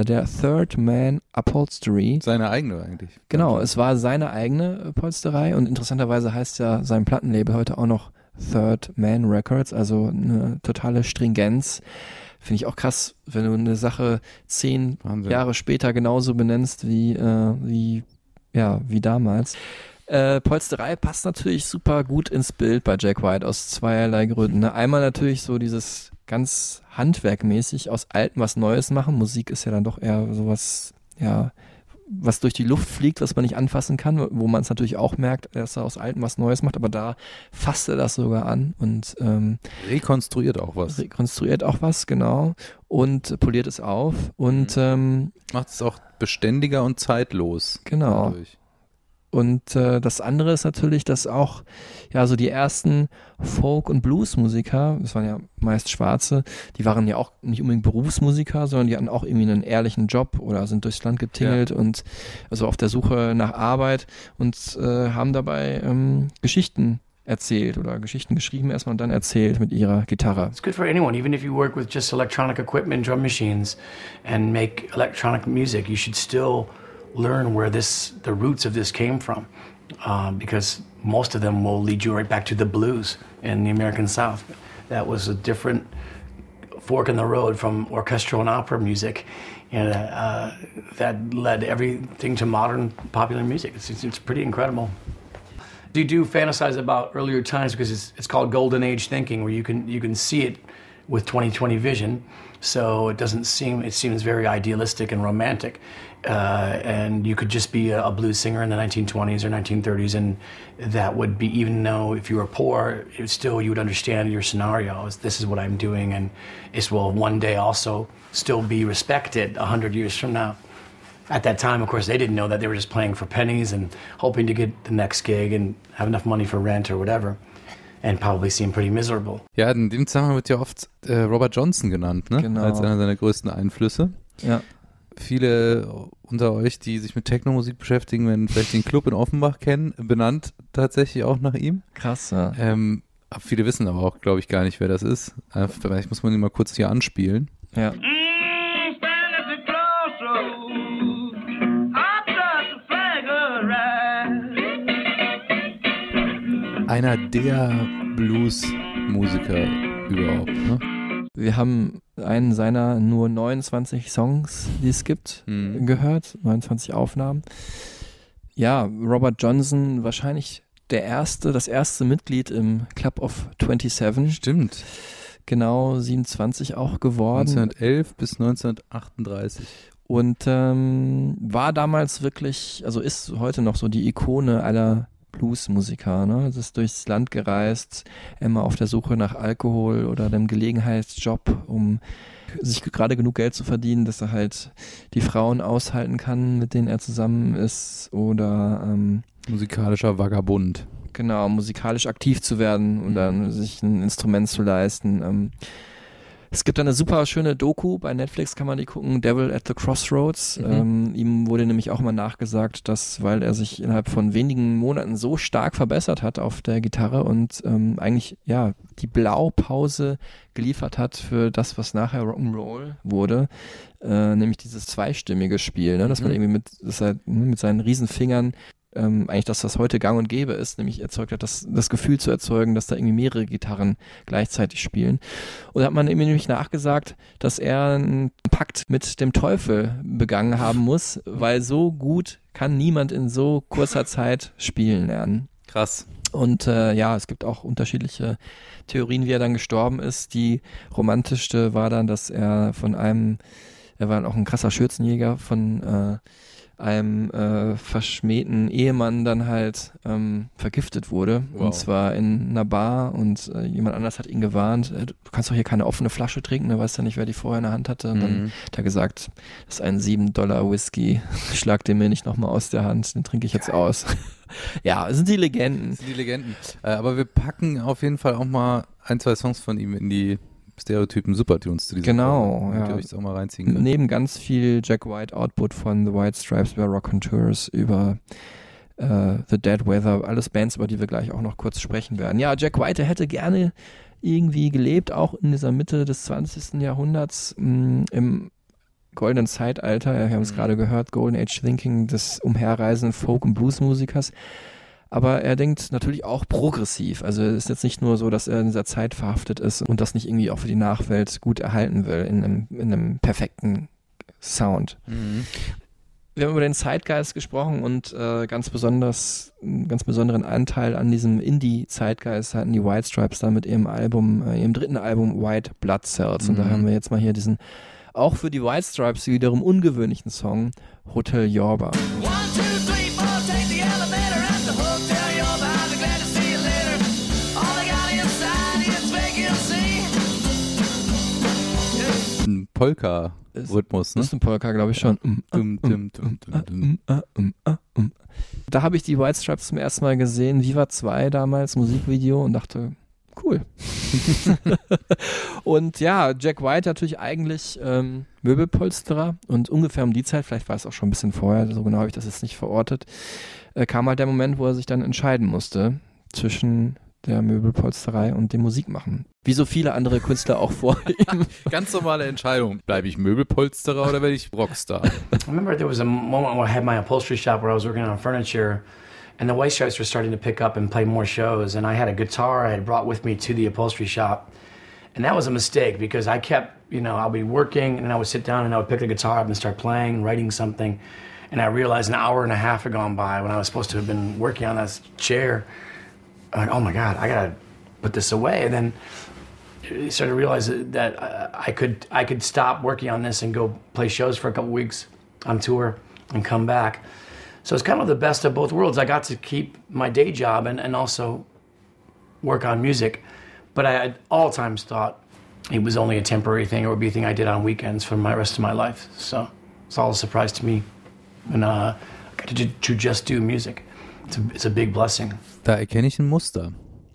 der Third Man Upholstery. Seine eigene eigentlich. Genau, es war seine eigene äh, Polsterei und interessanterweise heißt ja sein Plattenlabel heute auch noch Third Man Records, also eine totale Stringenz. Finde ich auch krass, wenn du eine Sache zehn Wahnsinn. Jahre später genauso benennst wie, äh, wie, ja, wie damals. Äh, Polsterei passt natürlich super gut ins Bild bei Jack White aus zweierlei Gründen. Ne? Einmal natürlich so dieses ganz handwerkmäßig aus Alten was Neues machen. Musik ist ja dann doch eher sowas, ja, was durch die Luft fliegt, was man nicht anfassen kann, wo man es natürlich auch merkt, dass er aus Alten was Neues macht, aber da fasst er das sogar an und ähm, Rekonstruiert auch was. rekonstruiert auch was, genau, und poliert es auf und ähm, Macht es auch beständiger und zeitlos. Genau. dadurch. Und äh, das andere ist natürlich, dass auch ja so die ersten Folk- und Bluesmusiker, das waren ja meist Schwarze, die waren ja auch nicht unbedingt Berufsmusiker, sondern die hatten auch irgendwie einen ehrlichen Job oder sind durchs Land getingelt und also auf der Suche nach Arbeit und äh, haben dabei ähm, Geschichten erzählt oder Geschichten geschrieben erstmal und dann erzählt mit ihrer Gitarre. It's good for anyone, even if you work with just electronic equipment, drum machines, and make electronic music. You should still learn where this, the roots of this came from, uh, because most of them will lead you right back to the blues in the American South. That was a different fork in the road from orchestral and opera music. and uh, that led everything to modern popular music. It's, it's, it's pretty incredible. Do you do fantasize about earlier times because it's, it's called golden age thinking, where you can you can see it with 2020 vision. So it doesn't seem it seems very idealistic and romantic. Uh, and you could just be a, a blues singer in the 1920s or 1930s, and that would be even though if you were poor, it still you would understand your scenario. This is what I'm doing, and it will one day also still be respected a hundred years from now. At that time, of course, they didn't know that they were just playing for pennies and hoping to get the next gig and have enough money for rent or whatever, and probably seem pretty miserable. Ja, in dem Zusammenhang wird ja oft äh, Robert Johnson genannt, ne? Genau. Als einer seiner größten Einflüsse. Ja. Viele unter euch, die sich mit Technomusik beschäftigen, werden vielleicht den Club in Offenbach kennen, benannt tatsächlich auch nach ihm. Krass, ja. Ähm, viele wissen aber auch, glaube ich, gar nicht, wer das ist. Äh, vielleicht muss man ihn mal kurz hier anspielen. Ja. Einer der Blues-Musiker überhaupt, ne? Wir haben einen seiner nur 29 Songs, die es gibt, Mhm. gehört, 29 Aufnahmen. Ja, Robert Johnson, wahrscheinlich der erste, das erste Mitglied im Club of 27. Stimmt. Genau 27 auch geworden. 1911 bis 1938. Und ähm, war damals wirklich, also ist heute noch so die Ikone aller Bluesmusiker. Ne? Es ist durchs Land gereist, immer auf der Suche nach Alkohol oder einem Gelegenheitsjob, um sich gerade genug Geld zu verdienen, dass er halt die Frauen aushalten kann, mit denen er zusammen ist oder ähm, Musikalischer Vagabund. genau, musikalisch aktiv zu werden und dann sich ein Instrument zu leisten. Ähm, es gibt eine super schöne Doku, bei Netflix kann man die gucken, Devil at the Crossroads. Mhm. Ähm, ihm wurde nämlich auch mal nachgesagt, dass, weil er sich innerhalb von wenigen Monaten so stark verbessert hat auf der Gitarre und ähm, eigentlich, ja, die Blaupause geliefert hat für das, was nachher Rock'n'Roll wurde, äh, nämlich dieses zweistimmige Spiel, ne? dass man Mhm. irgendwie mit, dass er ne, mit seinen Riesenfingern ähm, eigentlich das, was heute gang und gäbe ist, nämlich erzeugt hat, das, das Gefühl zu erzeugen, dass da irgendwie mehrere Gitarren gleichzeitig spielen. Und da hat man ihm nämlich nachgesagt, dass er einen Pakt mit dem Teufel begangen haben muss, weil so gut kann niemand in so kurzer Zeit spielen lernen. Krass. Und äh, ja, es gibt auch unterschiedliche Theorien, wie er dann gestorben ist. Die romantischste war dann, dass er von einem, er war auch ein krasser Schürzenjäger, von äh, einem äh, verschmähten Ehemann dann halt ähm, vergiftet wurde. Wow. Und zwar in einer Bar und äh, jemand anders hat ihn gewarnt, äh, du kannst doch hier keine offene Flasche trinken, da weißt ja nicht, wer die vorher in der Hand hatte. Und dann Mhm. hat er gesagt, das ist ein 7 Dollar Whisky, <laughs> schlag den mir nicht nochmal aus der Hand, den trinke ich jetzt aus. <laughs> ja, das sind die Legenden. Das sind die Legenden. Äh, aber wir packen auf jeden Fall auch mal ein, zwei Songs von ihm in die Stereotypen Supertunes zu diesem Genau, Folge, damit ja. ihr euch das auch mal reinziehen könnt. Neben ganz viel Jack White Output von The White Stripes über Rock and Tours, über äh, The Dead Weather, alles Bands, über die wir gleich auch noch kurz sprechen werden. Ja, Jack White, der hätte gerne irgendwie gelebt, auch in dieser Mitte des 20. Jahrhunderts, mh, im goldenen Zeitalter, wir haben es Mhm. gerade gehört, Golden Age Thinking des umherreisenden Folk- und Bluesmusikers. Aber er denkt natürlich auch progressiv. Also es ist jetzt nicht nur so, dass er in dieser Zeit verhaftet ist und das nicht irgendwie auch für die Nachwelt gut erhalten will, in einem, in einem perfekten Sound. Mhm. Wir haben über den Zeitgeist gesprochen und äh, ganz besonders, einen ganz besonderen Anteil an diesem Indie-Zeitgeist hatten die White Stripes da mit ihrem Album, äh, ihrem dritten Album White Blood Cells. Und da Mhm. haben wir jetzt mal hier diesen, auch für die White Stripes wiederum ungewöhnlichen Song Hotel Yorba. Ein Polka-Rhythmus, ne? Das ist ein Polka, glaube ich schon. Da habe ich die White Stripes zum ersten Mal gesehen, Viva 2 damals, Musikvideo und dachte, cool. <laughs> und ja, Jack White natürlich eigentlich ähm, Möbelpolsterer und ungefähr um die Zeit, vielleicht war es auch schon ein bisschen vorher, so genau habe ich das jetzt nicht verortet, äh, kam halt der Moment, wo er sich dann entscheiden musste zwischen der Möbelpolsterei und dem Musikmachen. Wie so viele andere Künstler auch vor <laughs> ihm. Ganz normale Entscheidung. Bleibe ich Möbelpolsterer oder werde ich Rockstar? I remember there was a moment where I had my upholstery shop where I was working on furniture, and the White Stripes were starting to pick up and play more shows. And I had a guitar I had brought with me to the upholstery shop, And that was a mistake because I kept, you know, I'll be working and I would sit down and I would pick the guitar up and start playing, writing something. And I realized an hour and a half had gone by when I was supposed to have been working on that chair. Like, oh my God, I gotta put this away. And then I started to realize that uh, I could I could stop working on this and go play shows for a couple weeks on tour and come back. So it's kind of the best of both worlds. I got to keep my day job and, and also work on music. But I at all times thought it was only a temporary thing or would be a thing I did on weekends for my rest of my life. So it's all a surprise to me. And uh, I got to, to just do music. It's a, it's a big blessing. Da erkenne ich ein Muster.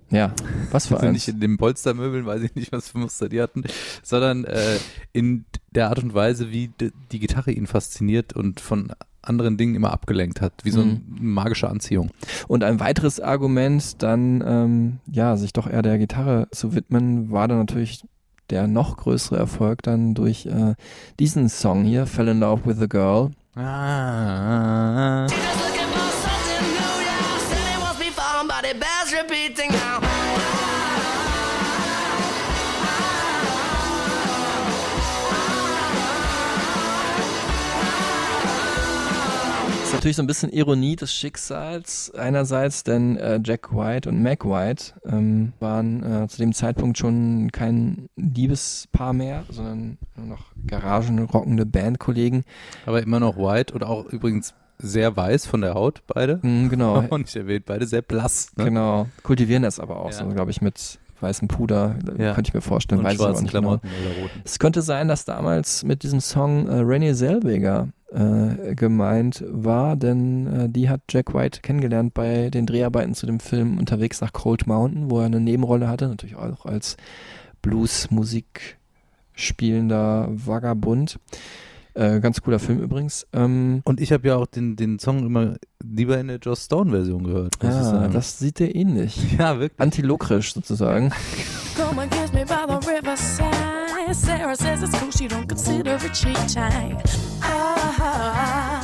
Ja, was für Also eins? nicht in den Polstermöbeln, weiß ich nicht, was für Muster die hatten, sondern äh, in der Art und Weise, wie die Gitarre ihn fasziniert und von anderen Dingen immer abgelenkt hat, wie so eine magische Anziehung. Und ein weiteres Argument, dann ähm, ja, sich doch eher der Gitarre zu widmen, war dann natürlich der noch größere Erfolg dann durch äh, diesen Song hier, Fell in Love with a Girl. Ah, ist natürlich so ein bisschen Ironie des Schicksals einerseits, denn äh, Jack White und Mac White ähm, waren äh, zu dem Zeitpunkt schon kein Liebespaar mehr, sondern nur noch garagenrockende Bandkollegen. aber immer noch white und auch übrigens sehr weiß von der Haut, beide. Mhm, genau. <laughs> Auch nicht erwähnt, beide sehr blass. Ne? Genau. Kultivieren das aber auch Ja. so, glaube ich, mit weißem Puder. Ja. Könnte ich mir vorstellen. Und weiß ich schwarzen genau. Klamotten oder roten. Es könnte sein, dass damals mit diesem Song äh, Renée Zellweger äh, gemeint war, denn äh, die hat Jack White kennengelernt bei den Dreharbeiten zu dem Film Unterwegs nach Cold Mountain, wo er eine Nebenrolle hatte, natürlich auch als Blues-Musik spielender Vagabund. Äh, ganz cooler Film übrigens. Ähm, Und ich habe ja auch den, den Song immer lieber in der Joss Stone-Version gehört. ja, sagen. das sieht dir ähnlich. <laughs> ja, wirklich. Antilokrisch sozusagen. Come and kiss me by the riverside. Sarah says it's cool, she don't consider it cheap time. Oh,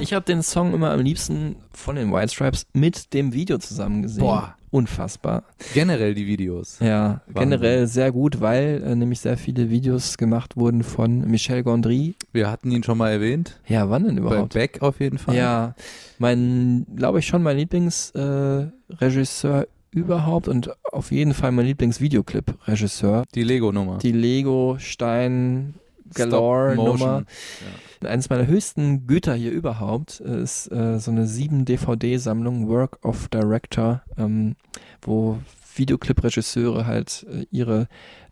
Ich habe den Song immer am liebsten von den White Stripes mit dem Video zusammen gesehen. Boah. Unfassbar. Generell die Videos. Ja, Wahnsinn. generell sehr gut, weil äh, nämlich sehr viele Videos gemacht wurden von Michel Gondry. Wir hatten ihn schon mal erwähnt. Ja, wann denn Bei überhaupt? Beck auf jeden Fall. Ja, mein, glaube ich schon mein Lieblingsregisseur äh, überhaupt und auf jeden Fall mein Lieblingsvideoclip-Regisseur. Die Lego-Nummer. Die Lego Stein Galore Stop-Motion. Nummer. Eines meiner höchsten Güter hier überhaupt ist äh, so eine 7 DVD-Sammlung Work of Director, ähm, wo Videoclip-Regisseure halt äh, ihre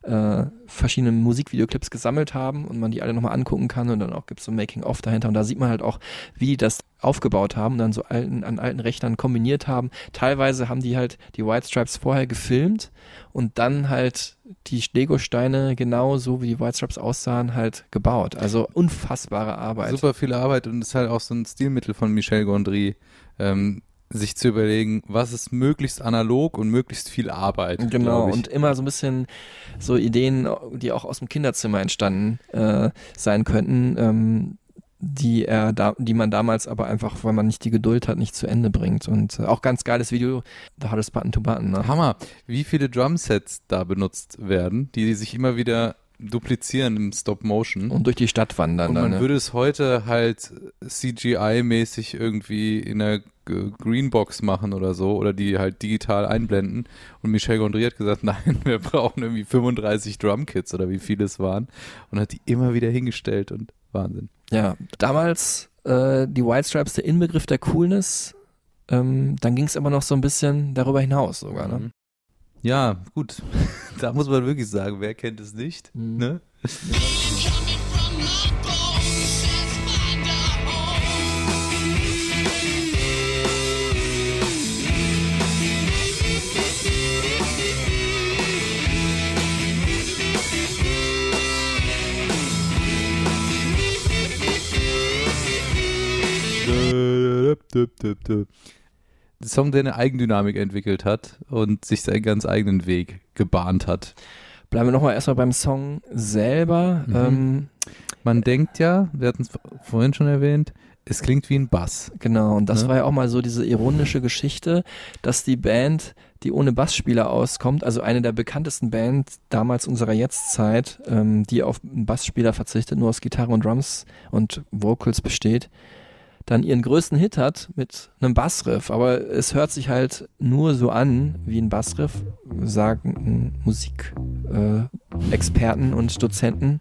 äh, verschiedenen Musikvideoclips gesammelt haben und man die alle nochmal angucken kann und dann auch gibt es so Making-of dahinter und da sieht man halt auch, wie die das aufgebaut haben und dann so alten, an alten Rechnern kombiniert haben. Teilweise haben die halt die White Stripes vorher gefilmt und dann halt die Lego-Steine genauso wie die White Stripes aussahen halt gebaut. Also unfassbare Arbeit. Super viel Arbeit und ist halt auch so ein Stilmittel von Michel Gondry, ähm, sich zu überlegen, was ist möglichst analog und möglichst viel Arbeit. Genau, und immer so ein bisschen so Ideen, die auch aus dem Kinderzimmer entstanden äh, sein könnten, ähm, die er da, die man damals aber einfach, weil man nicht die Geduld hat, nicht zu Ende bringt. Und äh, auch ganz geiles Video, The Hardest Button to Button. Ne? Hammer, wie viele Drumsets da benutzt werden, die sich immer wieder duplizieren im Stop Motion. Und durch die Stadt wandern. Und dann, man ne? würde es heute halt CGI-mäßig irgendwie in einer Greenbox machen oder so oder die halt digital einblenden. Und Michel Gondry hat gesagt, <laughs> nein, wir brauchen irgendwie 35 Drumkits oder wie viele es waren und hat die immer wieder hingestellt und Wahnsinn. Ja, damals äh, die White Stripes der Inbegriff der Coolness. Ähm, dann ging es aber noch so ein bisschen darüber hinaus sogar. Ne? Ja, gut. <laughs> da muss man wirklich sagen, wer kennt es nicht? Ne? Ein Song, der eine Eigendynamik entwickelt hat und sich seinen ganz eigenen Weg gebahnt hat. Bleiben wir nochmal erstmal beim Song selber. Mhm. Ähm, Man denkt ja, wir hatten es vorhin schon erwähnt, es klingt wie ein Bass. Genau, und das Ne? war ja auch mal so diese ironische Geschichte, dass die Band, die ohne Bassspieler auskommt, also eine der bekanntesten Bands damals unserer Jetztzeit, ähm, die auf einen Bassspieler verzichtet, nur aus Gitarre und Drums und Vocals besteht, dann ihren größten Hit hat mit einem Bassriff. Aber es hört sich halt nur so an wie ein Bassriff, sagen Musikexperten äh, und Dozenten.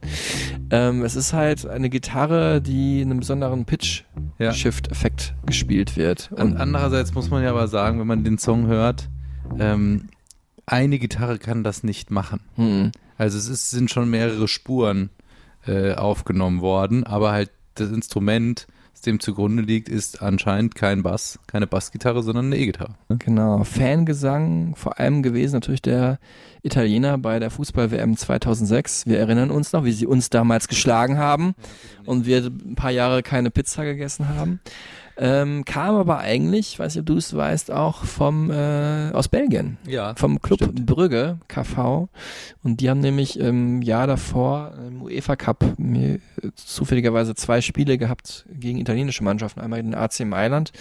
Ähm, es ist halt eine Gitarre, die in einem besonderen Ja. Pitch-Shift-Effekt gespielt wird. Und andererseits muss man ja aber sagen, wenn man den Song hört, ähm, eine Gitarre kann das nicht machen. hm, Also es ist, sind schon mehrere Spuren äh, aufgenommen worden, aber halt das Instrument, das dem zugrunde liegt, ist anscheinend kein Bass, keine Bassgitarre, sondern eine E-Gitarre. Ne? Genau, Fangesang vor allem gewesen natürlich der Italiener bei der Fußball-WM 2006. Wir erinnern uns noch, wie sie uns damals geschlagen haben und wir ein paar Jahre keine Pizza gegessen haben. Ähm, kam aber eigentlich, weiß nicht, ob du es weißt, auch vom äh, aus Belgien. Ja, Vom Club stimmt. Brügge, KV. Und die haben nämlich im Jahr davor im UEFA Cup mir, äh, zufälligerweise zwei Spiele gehabt gegen italienische Mannschaften. Einmal den AC Mailand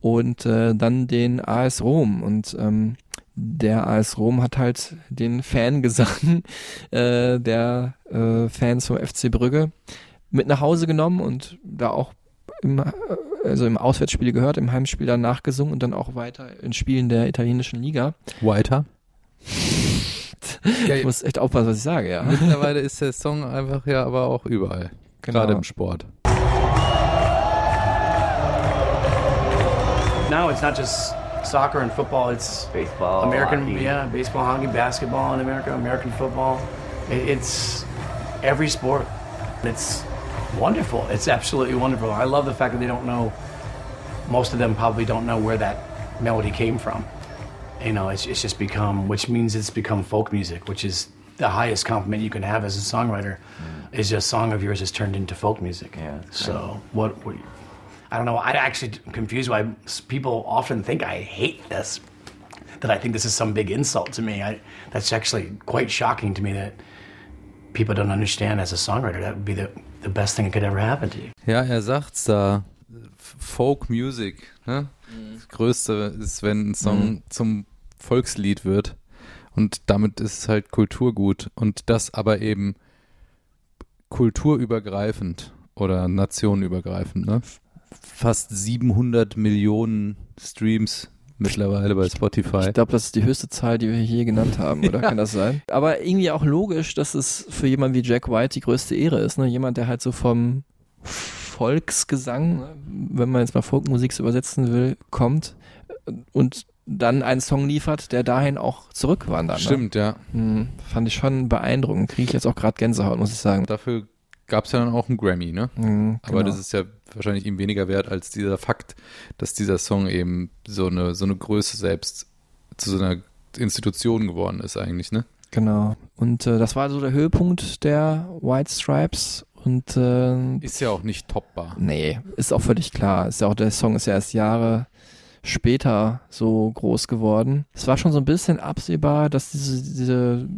und äh, dann den AS Rom. Und ähm, der AS Rom hat halt den Fangesang <laughs> äh, der äh, Fans vom FC Brügge mit nach Hause genommen und da auch im, äh, also im Auswärtsspiel gehört, im Heimspiel dann nachgesungen und dann auch weiter in Spielen der italienischen Liga. Weiter. Ich muss echt aufpassen, was ich sage, ja. Mittlerweile ist der Song einfach ja aber auch überall. Genau. Gerade im Sport. Now it's not just soccer and football, it's Baseball, American, hockey. yeah, baseball, hockey, basketball in America, American football. It- It's every sport. It's wonderful. It's absolutely wonderful. I love the fact that they don't know, most of them probably don't know where that melody came from. You know, it's, it's just become, which means it's become folk music, which is the highest compliment you can have as a songwriter. Mm. Is a song of yours is turned into folk music. Yeah, So what? what I don't know. I'd actually confused why people often think I hate this. That I think this is some big insult to me. I, that's actually quite shocking to me that people don't understand as a songwriter. That would be the, the best thing that could ever happen to you. Ja, er sagt's da. Folk Music. Ne? Das Größte ist, wenn ein Song Mhm. zum Volkslied wird. Und damit ist es halt Kulturgut. Und das aber eben kulturübergreifend oder nationenübergreifend. Ne? Fast 700 Millionen Streams mittlerweile bei Spotify. Ich glaube, das ist die höchste Zahl, die wir hier genannt haben, oder? Ja. <laughs> Kann das sein? Aber irgendwie auch logisch, dass es für jemanden wie Jack White die größte Ehre ist. Ne? Jemand, der halt so vom Volksgesang, wenn man jetzt mal Folkmusik übersetzen will, kommt und dann einen Song liefert, der dahin auch zurückwandert. Stimmt, ja. Ne? Hm, fand ich schon beeindruckend. Kriege ich jetzt auch gerade Gänsehaut, muss ich sagen. Dafür gab es ja dann auch einen Grammy, ne? Mhm, Aber genau. das ist ja wahrscheinlich ihm weniger wert als dieser Fakt, dass dieser Song eben so eine, so eine Größe selbst zu so einer Institution geworden ist eigentlich, ne? Genau. Und äh, das war so der Höhepunkt der White Stripes. Und äh, Ist ja auch nicht toppbar. Nee, ist auch völlig klar. Ist ja auch, der Song ist ja erst Jahre später so groß geworden. Es war schon so ein bisschen absehbar, dass diese, diese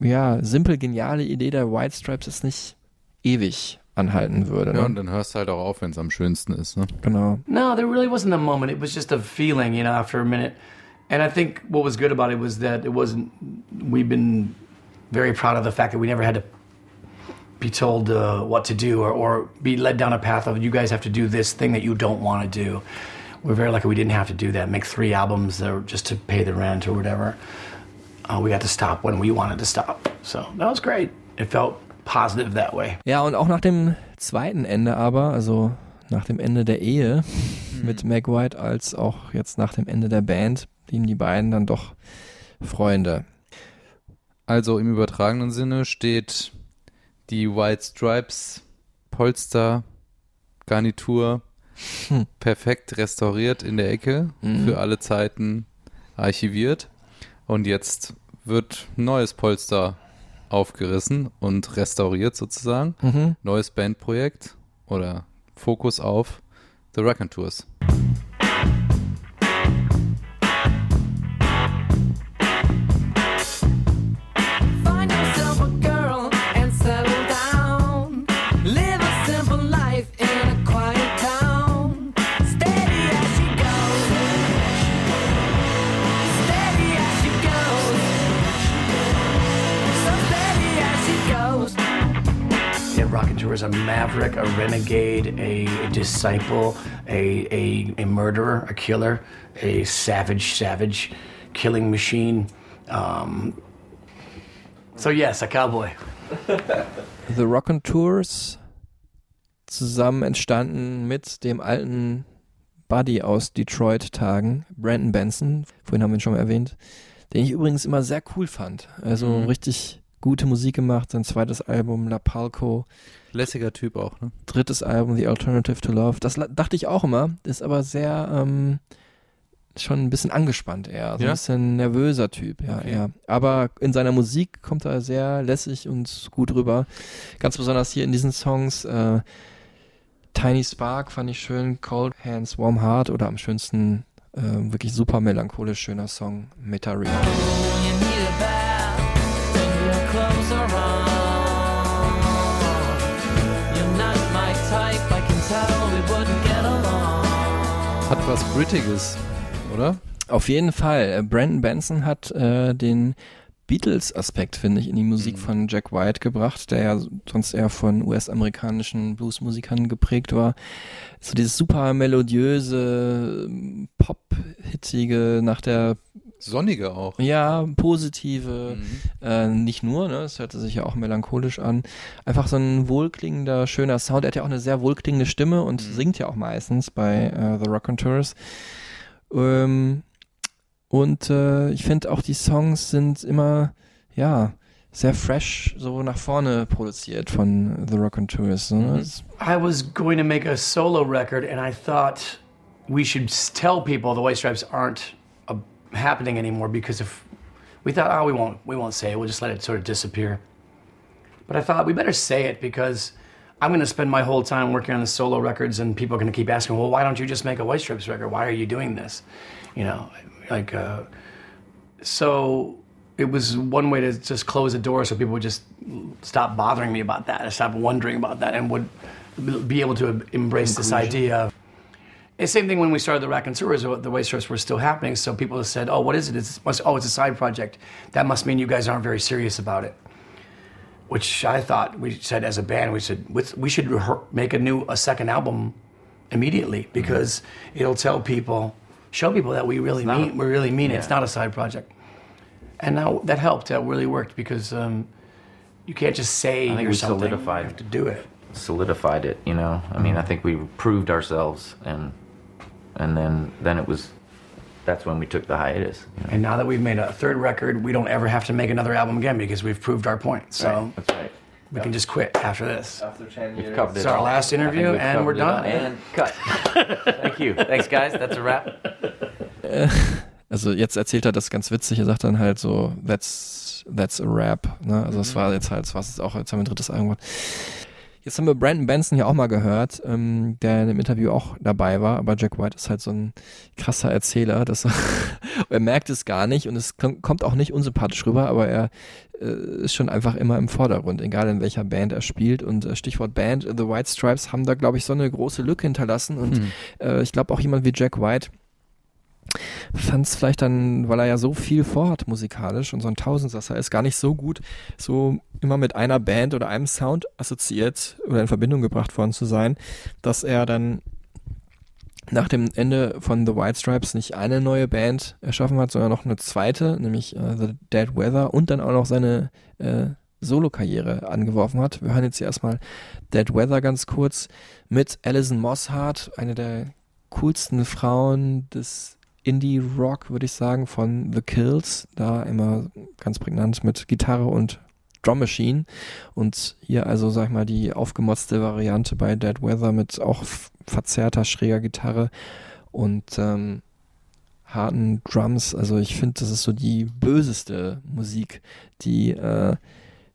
ja, simpel geniale Idee der White Stripes es nicht ewig anhalten würde. Ja, Ne? und dann hörst du halt auch auf, wenn es am schönsten ist, ne? Genau. No, there really wasn't a moment. It was just a feeling, you know, after a minute. And I think what was good about it was that it wasn't. We've been very proud of the fact that we never had to be told uh, what to do or, or be led down a path of you guys have to do this thing that you don't want to do. We're very lucky we didn't have to do that. Make three albums just to pay the rent or whatever. Uh, we got to stop when we wanted to stop. So that was great. It felt positive that way. Ja, und auch nach dem zweiten Ende aber, also nach dem Ende der Ehe Mhm. mit Meg White, als auch jetzt nach dem Ende der Band, blieben die beiden dann doch Freunde. Also im übertragenen Sinne steht die White Stripes Polster Garnitur Hm. perfekt restauriert in der Ecke, Mhm. für alle Zeiten archiviert. Und jetzt wird neues Polster aufgerissen und restauriert sozusagen. Mhm. Neues Bandprojekt oder Fokus auf The Raconteurs. Find there's a maverick, a renegade, a, a disciple, a, a, a murderer, a killer, a savage, savage killing machine. Um, so, yes, a cowboy. <laughs> The Rock and Tours zusammen entstanden mit dem alten Buddy aus Detroit-Tagen, Brandon Benson, vorhin haben wir ihn schon mal erwähnt, den ich übrigens immer sehr cool fand. Also Mhm. richtig gute Musik gemacht, sein zweites Album La Palco, Lässiger Typ auch, ne? drittes Album The Alternative to Love. Das dachte ich auch immer, ist aber sehr ähm, schon ein bisschen angespannt eher, so Ja? ein bisschen nervöser Typ, ja, Okay. eher. Aber in seiner Musik kommt er sehr lässig und gut rüber. Ganz besonders hier in diesen Songs äh, Tiny Spark fand ich schön, Cold Hands, Warm Heart oder am schönsten äh, wirklich super melancholisch schöner Song Meta. Was Britiges, oder? Auf jeden Fall. Äh, Brandon Benson hat äh, den Beatles-Aspekt, finde ich, in die Musik von Jack White gebracht, der ja sonst eher von US-amerikanischen Bluesmusikern geprägt war. So dieses super melodiöse, pop-hittige, nach der Sonnige auch. ja, positive, äh, nicht nur, ne, es hörte sich ja auch melancholisch an. Einfach so ein wohlklingender, schöner Sound. Er hat ja auch eine sehr wohlklingende Stimme und singt ja auch meistens bei äh, The Rock and Tours. Ähm, und äh, ich finde auch die Songs sind immer, ja, sehr fresh, so nach vorne produziert von The Rock and Tours. Ne? Es- I was going to make a solo record, and I thought we should tell people the White Stripes aren't happening anymore because if we thought, oh, we won't, we won't say it, we'll just let it sort of disappear. But I thought we better say it because I'm going to spend my whole time working on the solo records, and people are going to keep asking, well, why don't you just make a White Stripes record? Why are you doing this? You know, like, uh, so it was one way to just close the door so people would just stop bothering me about that, stop wondering about that, and would be able to embrace this idea of. It's the same thing when we started the Rack and Tours, the Waste Tours were still happening. So people said, "Oh, what is it? It's must, oh, it's a side project. That must mean you guys aren't very serious about it." Which I thought we said as a band, we said we should make a new a second album immediately because it'll tell people, show people that we really not mean we really mean it. It's not a side project. And now that helped. That really worked because um, you can't just say I think you're we something. solidified You have to do it. solidified it. You know, I mean, I think we proved ourselves, and and then then it was that's when we took the hiatus. you know. And now that we've made a third record, we don't ever have to make another album again because we've proved our point. So Right, that's right. we can just quit after this. After 10 We've It's our last interview, and we're covered it all. done. And cut. <laughs> Thank you. Thanks, guys. That's a wrap. <laughs> also jetzt erzählt er das ganz witzig, er sagt dann halt so, that's, that's a rap. Ne? Also das war jetzt halt, was ist auch, jetzt haben wir ein drittes Album gemacht. Jetzt haben wir Brandon Benson ja auch mal gehört, ähm, der in dem Interview auch dabei war, aber Jack White ist halt so ein krasser Erzähler, dass <laughs> er, er merkt es gar nicht und es kom- kommt auch nicht unsympathisch rüber, aber er äh, ist schon einfach immer im Vordergrund, egal in welcher Band er spielt und äh, Stichwort Band, The White Stripes haben da glaube ich so eine große Lücke hinterlassen und Mhm. äh, ich glaube auch jemand wie Jack White fand es vielleicht dann, weil er ja so viel vorhat musikalisch und so ein Tausendsasser ist, gar nicht so gut, so immer mit einer Band oder einem Sound assoziiert oder in Verbindung gebracht worden zu sein, dass er dann nach dem Ende von The White Stripes nicht eine neue Band erschaffen hat, sondern noch eine zweite, nämlich äh, The Dead Weather und dann auch noch seine äh, Solo-Karriere angeworfen hat. Wir hören jetzt hier erstmal Dead Weather ganz kurz mit Alison Mosshart, eine der coolsten Frauen des Indie-Rock, würde ich sagen, von The Kills. Da immer ganz prägnant mit Gitarre und Drum Machine. Und hier also, sag ich mal, die aufgemotzte Variante bei Dead Weather mit auch verzerrter, schräger Gitarre und ähm, harten Drums. Also ich finde, das ist so die böseste Musik, die äh,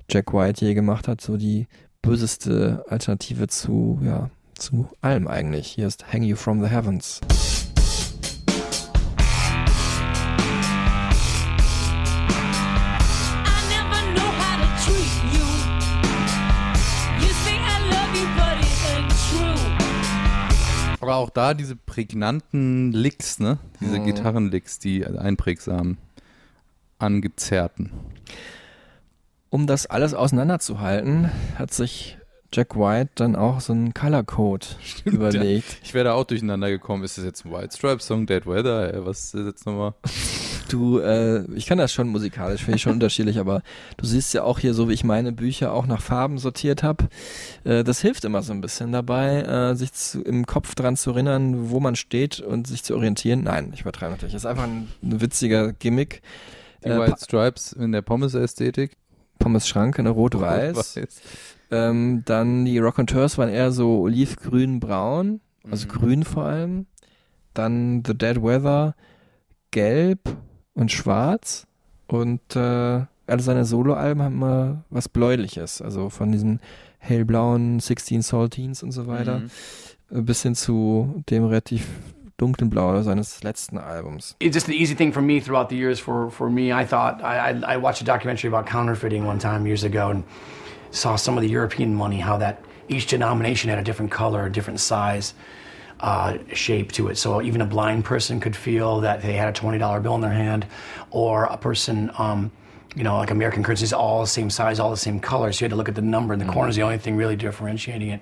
Jack White je gemacht hat. So die böseste Alternative zu, ja, zu allem eigentlich. Hier ist Hang You From The Heavens. Aber auch da diese prägnanten Licks, ne? Diese Mhm. Gitarrenlicks, die einprägsamen, angezerrten. Um das alles auseinanderzuhalten, hat sich Jack White dann auch so einen Color Code <laughs> überlegt. Ja. Ich wäre da auch durcheinander gekommen. Ist das jetzt ein White Stripe Song, Dead Weather? Was ist jetzt nochmal? <laughs> Du, äh, ich kann das schon musikalisch, finde ich schon <laughs> unterschiedlich, aber du siehst ja auch hier, so wie ich meine Bücher auch nach Farben sortiert habe, äh, das hilft immer so ein bisschen dabei, äh, sich zu, im Kopf dran zu erinnern, wo man steht und sich zu orientieren. Nein, ich übertreibe natürlich. Das ist einfach ein, ein witziger Gimmick. Die White Stripes in der Pommes-Ästhetik. Pommes-Schrank in der Rot-Weiß. Rot-Weiß. Ähm, dann die Rock'n'Tours waren eher so olivgrün-braun, also Mhm. grün vor allem. Dann The Dead Weather, gelb und schwarz. Und äh, alle seine Soloalben haben immer was Bläuliches, also von diesen hellblauen 16 Saltines und so weiter, Mhm. äh, bis hin zu dem relativ dunklen Blau seines letzten Albums. it's just an easy thing for me throughout the years. For for me, I thought I, I I watched a documentary about counterfeiting one time years ago and saw some of the European money, how that each denomination had a different color, a different size, uh, shape to it. So even a blind person could feel that they had a twenty dollar bill in their hand, or a person. Um, you know, like American currency is all the same size, all the same color. So you had to look at the number in the corner is the only thing really differentiating it.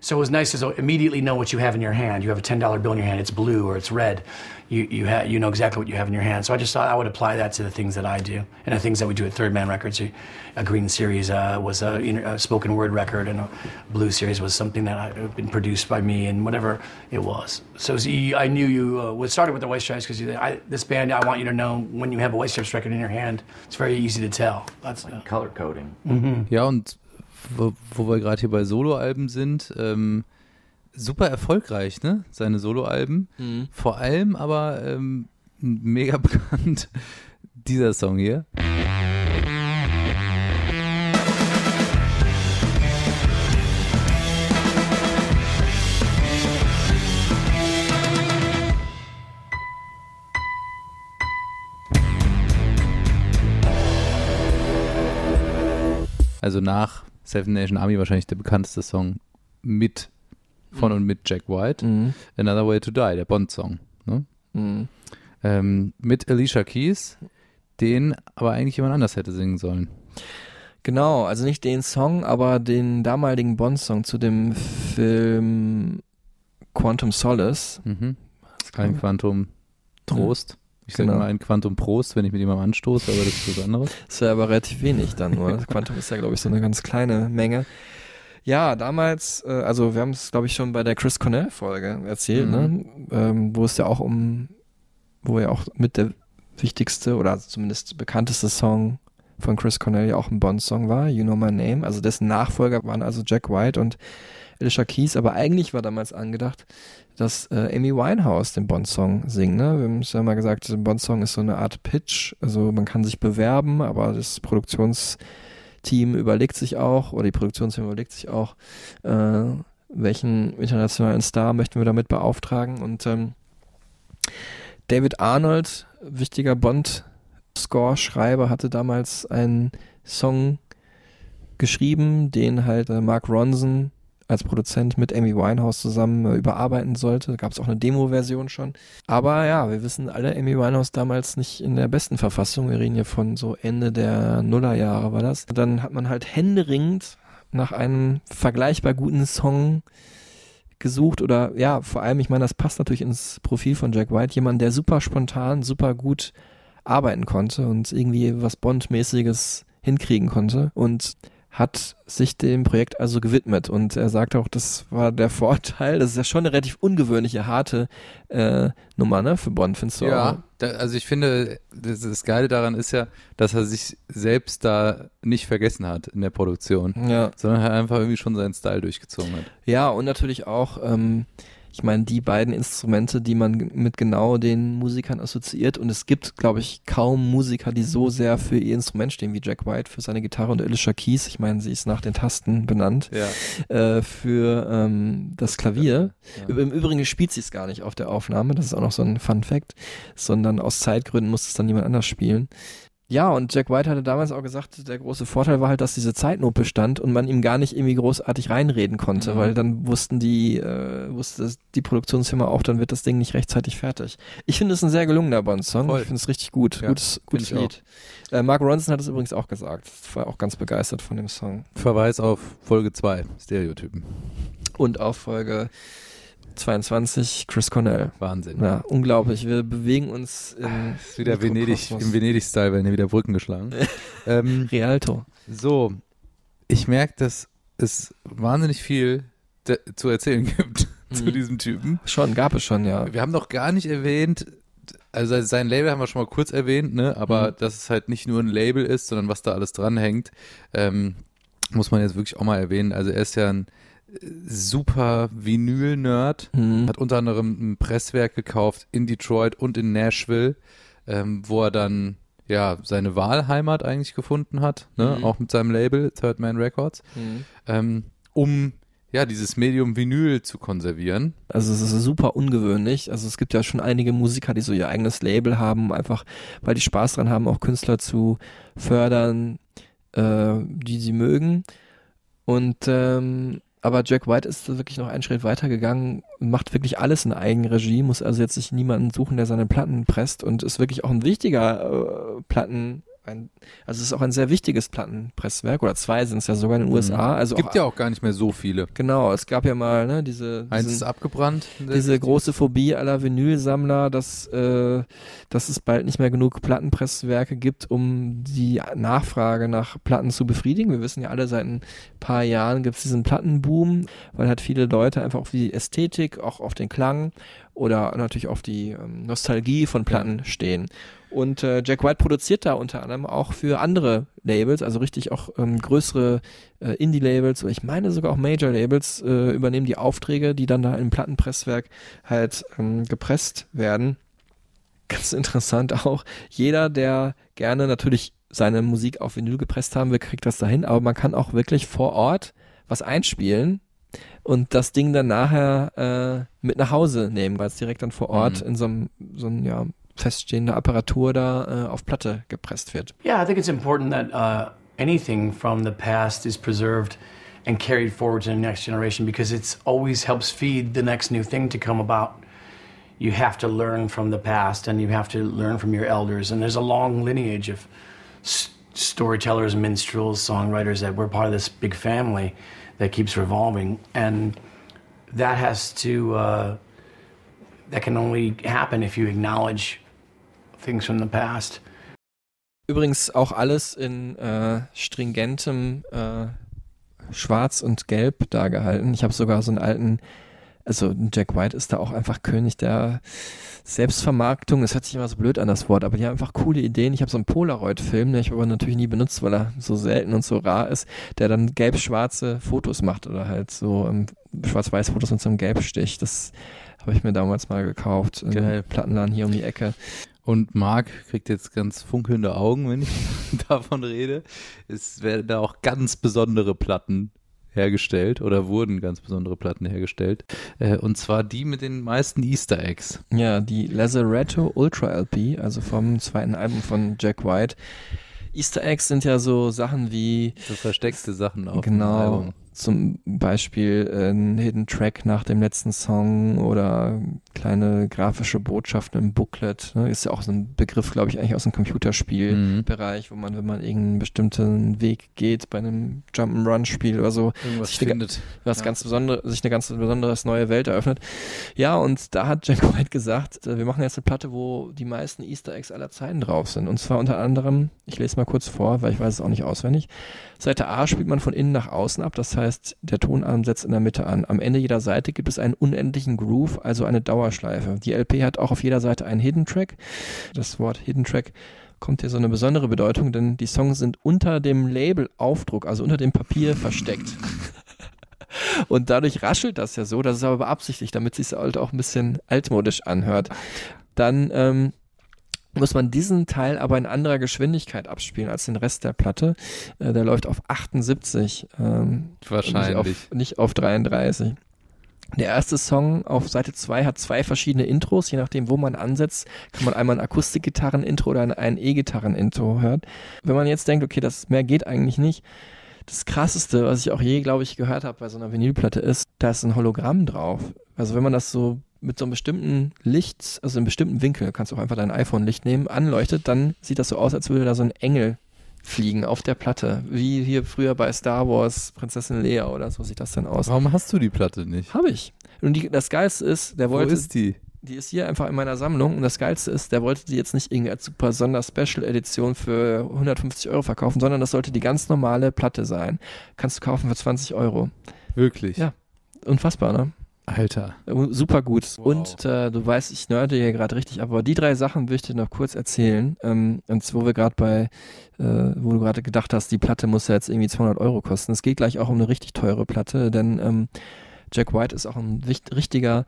So it was nice to so immediately know what you have in your hand. You have a ten dollar bill in your hand. It's blue or it's red. You you ha- you know exactly what you have in your hand. So I just thought I would apply that to the things that I do and the things that we do at Third Man Records. A green series uh, was a, you know, a spoken word record, and a blue series was something that had been produced by me, and whatever it was. So see, I knew you uh, was started with the White Stripes because this band. I want you to know when you have a White Stripes record in your hand, it's very easy to tell. That's uh, Color coding. Ja, und wo, wo wir gerade hier bei Soloalben sind, ähm, super erfolgreich, ne? Seine Soloalben. Mhm. Vor allem aber ähm, mega <laughs> bekannt dieser Song hier. Also nach Seven Nation Army wahrscheinlich der bekannteste Song mit von und mit Jack White. Mhm. Another Way to Die, der Bond-Song. Ne? Mhm. Ähm, mit Alicia Keys, den aber eigentlich jemand anders hätte singen sollen. Genau, also nicht den Song, aber den damaligen Bond-Song zu dem Film Quantum Solace. Mhm. Ein Quantum Trost. Ich sage Genau. immer ein Quantum Prost, wenn ich mit jemandem anstoße, aber das ist was anderes. Ist ja aber relativ wenig dann nur. Quantum ist ja, glaube ich, so eine ganz kleine Menge. Ja, damals, äh, also wir haben es, glaube ich, schon bei der Chris Cornell-Folge erzählt, Mhm. ne? ähm, wo es ja auch um, wo ja auch mit der wichtigste oder zumindest bekannteste Song von Chris Cornell ja auch ein Bond-Song war, You Know My Name. Also dessen Nachfolger waren also Jack White und Alicia Keys, aber eigentlich war damals angedacht, dass äh, Amy Winehouse den Bond-Song singt. Ne? Wir haben es ja mal gesagt, der Bond-Song ist so eine Art Pitch, also man kann sich bewerben, aber das Produktionsteam überlegt sich auch, oder die Produktionsteam überlegt sich auch, äh, welchen internationalen Star möchten wir damit beauftragen. Und ähm, David Arnold, wichtiger Bond-Score-Schreiber, hatte damals einen Song geschrieben, den halt äh, Mark Ronson als Produzent mit Amy Winehouse zusammen äh, überarbeiten sollte. Da gab es auch eine Demo-Version schon. Aber ja, wir wissen alle, Amy Winehouse damals nicht in der besten Verfassung. Wir reden hier von so Ende der Nullerjahre war das. Dann hat man halt händeringend nach einem vergleichbar guten Song gesucht oder ja, vor allem, ich meine, das passt natürlich ins Profil von Jack White, jemand, der super spontan, super gut arbeiten konnte und irgendwie was Bond-mäßiges hinkriegen konnte und hat sich dem Projekt also gewidmet und er sagte auch, das war der <laughs> Vorteil, das ist ja schon eine relativ ungewöhnliche, harte äh, Nummer, ne, für Bond, findest du auch? Ja, also ich finde, das, das Geile daran ist ja, dass er sich selbst da nicht vergessen hat in der Produktion, Ja. sondern halt einfach irgendwie schon seinen Style durchgezogen hat. Ja, und natürlich auch, ähm, ich meine, die beiden Instrumente, die man mit genau den Musikern assoziiert. Und es gibt, glaube ich, kaum Musiker, die so sehr für ihr Instrument stehen wie Jack White für seine Gitarre und Alicia Keys. Ich meine, sie ist nach den Tasten benannt. Ja. Äh, für ähm, das Klavier. Ja. Im Übrigen spielt sie es gar nicht auf der Aufnahme. Das ist auch noch so ein Fun Fact. Sondern aus Zeitgründen muss es dann jemand anders spielen. Ja, und Jack White hatte damals auch gesagt, der große Vorteil war halt, dass diese Zeit nur bestand und man ihm gar nicht irgendwie großartig reinreden konnte, Mhm. weil dann wussten die, äh, wusste die Produktionsfirma auch, dann wird das Ding nicht rechtzeitig fertig. Ich finde es ein sehr gelungener Bond-Song. Ich finde es richtig gut. Ja, gutes gutes Lied. Äh, Mark Ronson hat es übrigens auch gesagt. War auch ganz begeistert von dem Song. Verweis auf Folge 2, Stereotypen. Und auf Folge 22 Chris Cornell. Wahnsinn. Ja, unglaublich. Wir bewegen uns in Ist wieder Venedig, im Venedig-Style werden hier wieder Brücken geschlagen. <laughs> ähm, Rialto. so, ich merke, dass es wahnsinnig viel zu erzählen gibt <laughs> zu Mhm. diesem Typen. Schon, gab es schon, ja. Wir haben noch gar nicht erwähnt, also sein Label haben wir schon mal kurz erwähnt, ne? aber Mhm. dass es halt nicht nur ein Label ist, sondern was da alles dranhängt, ähm, muss man jetzt wirklich auch mal erwähnen. Also er ist ja ein super Vinyl-Nerd, Mhm. hat unter anderem ein Presswerk gekauft in Detroit und in Nashville, ähm, wo er dann ja seine Wahlheimat eigentlich gefunden hat, ne? Mhm. auch mit seinem Label Third Man Records, Mhm. ähm, um ja dieses Medium Vinyl zu konservieren. Also es ist super ungewöhnlich. Also es gibt ja schon einige Musiker, die so ihr eigenes Label haben, einfach weil die Spaß dran haben, auch Künstler zu fördern, äh, die sie mögen. Und ähm, aber Jack White ist wirklich noch einen Schritt weiter gegangen macht wirklich alles in Eigenregie, muss also jetzt sich niemanden suchen, der seine Platten presst und ist wirklich auch ein wichtiger äh, Platten, ein, also es ist auch ein sehr wichtiges Plattenpresswerk oder zwei sind es ja sogar in den USA. Also Mhm. gibt auch, ja auch gar nicht mehr so viele. Genau, es gab ja mal ne, diese Eins diesen- ist abgebrannt. diese große Phobie aller Vinylsammler, dass, äh, dass es bald nicht mehr genug Plattenpresswerke gibt, um die Nachfrage nach Platten zu befriedigen. Wir wissen ja alle, seit ein paar Jahren gibt es diesen Plattenboom, weil halt viele Leute einfach auf die Ästhetik, auch auf den Klang oder natürlich auf die ähm, Nostalgie von Platten stehen. Und äh, Jack White produziert da unter anderem auch für andere Labels, also richtig auch ähm, größere äh, Indie-Labels oder ich meine sogar auch Major-Labels äh, übernehmen die Aufträge, die dann da im Plattenpresswerk halt ähm, gepresst werden. Ganz interessant auch. Jeder, der gerne natürlich seine Musik auf Vinyl gepresst haben will, kriegt das dahin, aber man kann auch wirklich vor Ort was einspielen und das Ding dann nachher äh, mit nach Hause nehmen, weil es direkt dann vor Ort Mhm. in so einem, so einem ja, feststehende Apparatur da äh, auf Platte gepresst wird. Yeah, I think it's important that uh, anything from the past is preserved and carried forward to the next generation because it's always helps feed the next new thing to come about. You have to learn from the past and you have to learn from your elders. And there's a long lineage of storytellers, minstrels, songwriters that we're part of this big family that keeps revolving. And that has to, uh, that can only happen if you acknowledge things from the past. Übrigens auch alles in äh, stringentem äh, Schwarz und Gelb dargehalten. Ich habe sogar so einen alten, also Jack White ist da auch einfach König der Selbstvermarktung. Es hört sich immer so blöd an, das Wort, aber die haben einfach coole Ideen. Ich habe so einen Polaroid-Film, den ich aber natürlich nie benutzt, weil er so selten und so rar ist, der dann gelb-schwarze Fotos macht oder halt so ähm, schwarz-weiß Fotos mit so einem Gelbstich. Das habe ich mir damals mal gekauft. im Geil. Plattenladen hier um die Ecke. Und Marc kriegt jetzt ganz funkelnde Augen, wenn ich <laughs> davon rede. Es werden da auch ganz besondere Platten hergestellt oder wurden ganz besondere Platten hergestellt. Äh, und zwar die mit den meisten Easter Eggs. Ja, die Lazaretto Ultra LP, also vom zweiten Album von Jack White. Easter Eggs sind ja so Sachen wie So versteckte Sachen auf dem genau. Zum Beispiel äh, ein Hidden Track nach dem letzten Song oder kleine grafische Botschaften im Booklet. Ne? Ist ja auch so ein Begriff, glaube ich, eigentlich aus dem Computerspielbereich, wo man, wenn man irgendeinen bestimmten Weg geht bei einem Jump'n'Run-Spiel oder so, Irgendwas sich eine, findet. was Ja. ganz besondere, sich eine ganz besondere neue Welt eröffnet. Ja, und da hat Jack White gesagt, äh, wir machen jetzt eine Platte, wo die meisten Easter Eggs aller Zeiten drauf sind. Und zwar unter anderem, ich lese mal kurz vor, weil ich weiß es auch nicht auswendig. Seite A spielt man von innen nach außen ab, das heißt, der Tonarm setzt in der Mitte an. Am Ende jeder Seite gibt es einen unendlichen Groove, also eine Dauerschleife. Die LP hat auch auf jeder Seite einen Hidden Track. Das Wort Hidden Track kommt hier so eine besondere Bedeutung, denn die Songs sind unter dem Labelaufdruck, also unter dem Papier versteckt. <laughs> Und dadurch raschelt das ja so, das ist aber beabsichtigt, damit es sich halt auch ein bisschen altmodisch anhört. Dann ähm, muss man diesen Teil aber in anderer Geschwindigkeit abspielen als den Rest der Platte. Äh, der läuft auf 78. Ähm, Wahrscheinlich. Nicht auf, nicht auf 33. Der erste Song auf Seite 2 hat zwei verschiedene Intros, je nachdem, wo man ansetzt, kann man einmal ein Akustikgitarren-Intro oder ein E-Gitarren-Intro hören. Wenn man jetzt denkt, okay, das mehr geht eigentlich nicht, das krasseste, was ich auch je, glaube ich, gehört habe bei so einer Vinylplatte ist, da ist ein Hologramm drauf. Also wenn man das so mit so einem bestimmten Licht, also einem bestimmten Winkel, kannst du auch einfach dein iPhone-Licht nehmen, anleuchtet, dann sieht das so aus, als würde da so ein Engel fliegen auf der Platte. Wie hier früher bei Star Wars, Prinzessin Leia oder so sieht das dann aus. Warum hast du die Platte nicht? Habe ich. Und die, das Geilste ist, der wollte. Wo ist die? Die ist hier einfach in meiner Sammlung und das Geilste ist, der wollte die jetzt nicht irgendwie als super Sonder-Special-Edition für 150 Euro verkaufen, sondern das sollte die ganz normale Platte sein. Kannst du kaufen für 20 Euro. Wirklich? Ja. Unfassbar, ne? Alter. Super gut. Wow. Und äh, du weißt, ich nörde hier gerade richtig ab, aber die drei Sachen will ich dir noch kurz erzählen. Ähm, und wo wir gerade bei, äh, wo du gerade gedacht hast, die Platte muss ja jetzt irgendwie 200 Euro kosten. Es geht gleich auch um eine richtig teure Platte, denn ähm, Jack White ist auch ein richtiger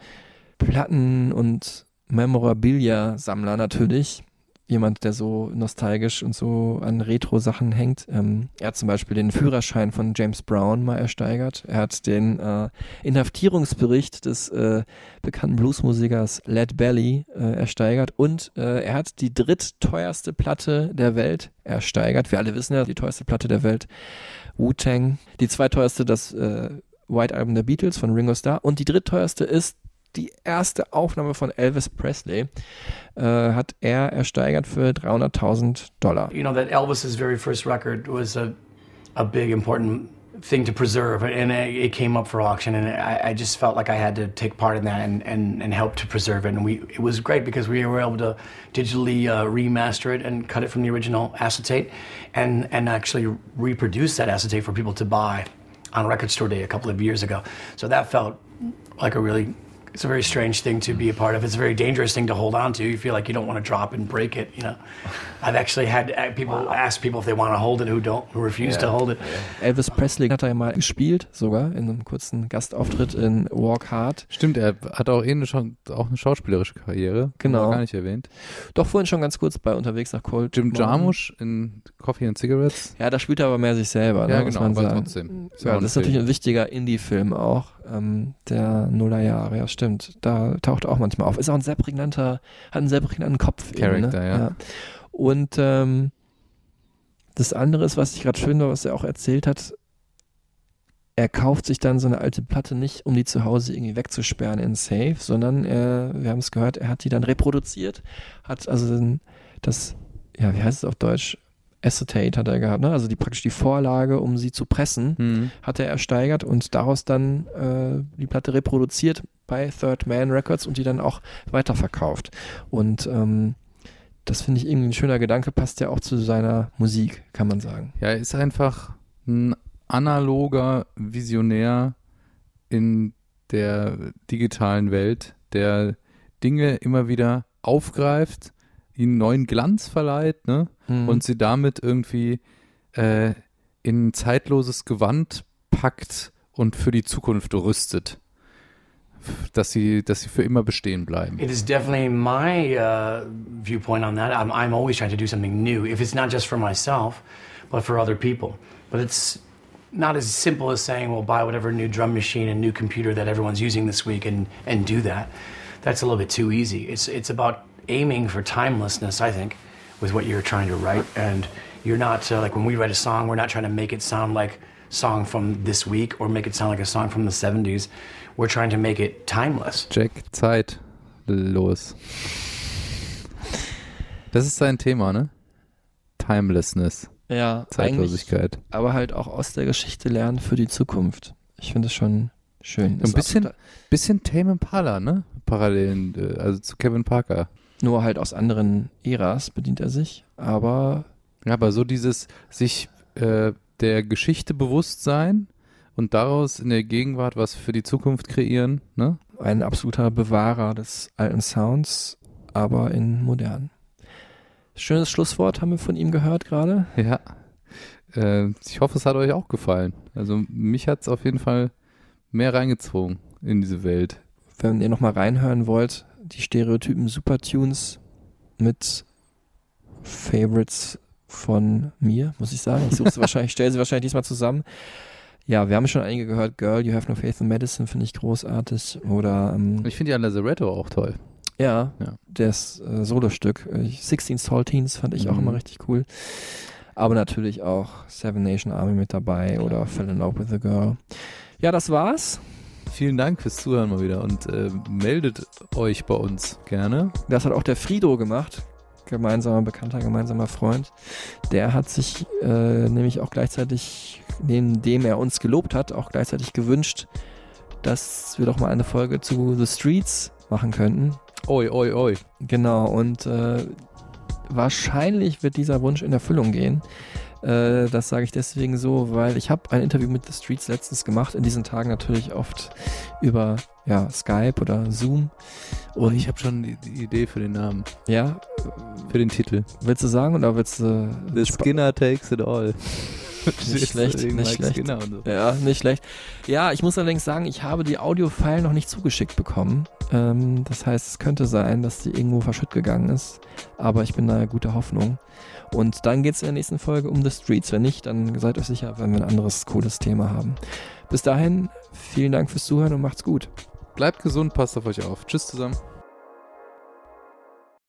Platten- und Memorabilia-Sammler natürlich jemand, der so nostalgisch und so an Retro-Sachen hängt. Ähm, er hat zum Beispiel den Führerschein von James Brown mal ersteigert. Er hat den äh, Inhaftierungsbericht des äh, bekannten Bluesmusikers Led Belly äh, ersteigert und äh, er hat die drittteuerste Platte der Welt ersteigert. Wir alle wissen ja, die teuerste Platte der Welt, Wu-Tang. Die zweiteuerste, das äh, White Album der Beatles von Ringo Starr und die drittteuerste ist die erste Aufnahme von Elvis Presley äh, hat er ersteigert für 300.000 Dollar. You know that Elvis's very first record was a a big important thing to preserve and it came up for auction and I, I, just felt like I had to take part in that and, and, and help to preserve it and we it was great because we were able to digitally uh, remaster it and cut it from the original acetate and and actually reproduce that acetate for people to buy on record store day a couple of years ago so that felt like a really it's a very strange thing to be a part of. It's a very dangerous thing to hold on to. You feel like you don't want to drop and break it. You know, I've actually had uh, people wow. ask people if they want to hold it who don't, who refuse yeah. to hold it. Elvis Presley hat er ja mal gespielt, sogar in einem kurzen Gastauftritt in Walk Hard. Stimmt, er hat auch eh eine, auch eine schauspielerische Karriere. Genau. Gar nicht erwähnt. Doch vorhin schon ganz kurz bei unterwegs nach Cold. Jim Jarmusch in Coffee and Cigarettes. Ja, da spielt er aber mehr sich selber. Ja, ne, genau, aber sagen. trotzdem. Ja, das ist natürlich ein wichtiger Indie-Film auch ähm, der Nullerjahre. Ja, stimmt. Da taucht er auch manchmal auf. Ist auch ein sehr prägnanter, hat einen sehr prägnanten Kopf. Character, eben, ne? ja. ja. Und ähm, das andere ist, was ich gerade schön war, was er auch erzählt hat, er kauft sich dann so eine alte Platte nicht, um die zu Hause irgendwie wegzusperren in Safe, sondern er, wir haben es gehört, er hat die dann reproduziert, hat also das, ja, wie heißt es auf Deutsch? Acetate hat er gehabt, ne? also die praktisch die Vorlage, um sie zu pressen, mhm. hat er ersteigert und daraus dann äh, die Platte reproduziert bei Third Man Records und die dann auch weiterverkauft. Und ähm, das finde ich irgendwie ein schöner Gedanke, passt ja auch zu seiner Musik, kann man sagen. Ja, er ist einfach ein analoger Visionär in der digitalen Welt, der Dinge immer wieder aufgreift ihnen neuen Glanz verleiht ne? Mhm. und sie damit irgendwie äh, in ein zeitloses Gewand packt und für die Zukunft rüstet. Dass sie, dass sie für immer bestehen bleiben. It is definitely my uh, viewpoint on that. I'm, I'm always trying to do something new. If it's not just for myself, but for other people. But it's not as simple as saying, well, buy whatever new drum machine and new computer that everyone's using this week and, and do that. That's a little bit too easy. It's, it's about aiming for timelessness, I think, with what you're trying to write. And you're not, uh, like when we write a song, we're not trying to make it sound like song from this week or make it sound like a song from the 70s. We're trying to make it timeless. Jack, Zeit, los. Das ist sein Thema, ne? Timelessness. Ja, Zeitlosigkeit. Aber halt auch aus der Geschichte lernen für die Zukunft. Ich finde es schon schön. Ein bisschen, bisschen Tame Impala, ne? Parallelen, äh, also zu Kevin Parker. Nur halt aus anderen Äras bedient er sich, aber. Ja, aber so dieses sich äh, der Geschichte bewusst sein und daraus in der Gegenwart was für die Zukunft kreieren, ne? Ein absoluter Bewahrer des alten Sounds, aber in modern. Schönes Schlusswort haben wir von ihm gehört gerade. Ja. Äh, ich hoffe, es hat euch auch gefallen. Also mich hat es auf jeden Fall mehr reingezogen in diese Welt. Wenn ihr nochmal reinhören wollt, die Stereotypen Supertunes mit Favorites von mir, muss ich sagen. Ich suche sie <laughs> wahrscheinlich, stelle sie wahrscheinlich diesmal zusammen. Ja, wir haben schon einige gehört. Girl, You Have No Faith in Medicine finde ich großartig. Oder ähm, Ich finde ja Lazaretto auch toll. ja, Ja. das äh, Solostück. Äh, 16 Saltines fand ich auch Mhm. immer richtig cool. Aber natürlich auch Seven Nation Army mit dabei oder Fell in Love with a Girl. Ja, das war's. Vielen Dank fürs Zuhören mal wieder und äh, meldet euch bei uns gerne. Das hat auch der Frido gemacht. Gemeinsamer Bekannter, gemeinsamer Freund. Der hat sich äh, nämlich auch gleichzeitig, neben dem er uns gelobt hat, auch gleichzeitig gewünscht, dass wir doch mal eine Folge zu The Streets machen könnten. Oi, oi, oi. Genau, und äh, wahrscheinlich wird dieser Wunsch in Erfüllung gehen. Äh, das sage ich deswegen so, weil ich habe ein Interview mit The Streets letztens gemacht, in diesen Tagen natürlich oft über ja, Skype oder Zoom. Und ich habe schon die, die Idee für den Namen, Ja, für den Titel. willst du sagen oder willst du... The Skinner takes it all. <laughs> Nicht schlecht, nicht schlecht. So. Ja, nicht schlecht. Ja, ich muss allerdings sagen, ich habe die Audio-File noch nicht zugeschickt bekommen. Ähm, das heißt, es könnte sein, dass die irgendwo verschütt gegangen ist. Aber ich bin da guter Hoffnung. Und dann geht es in der nächsten Folge um The Streets. Wenn nicht, dann seid euch sicher, wenn wir ein anderes cooles Thema haben. Bis dahin, vielen Dank fürs Zuhören und macht's gut. Bleibt gesund, passt auf euch auf. Tschüss zusammen.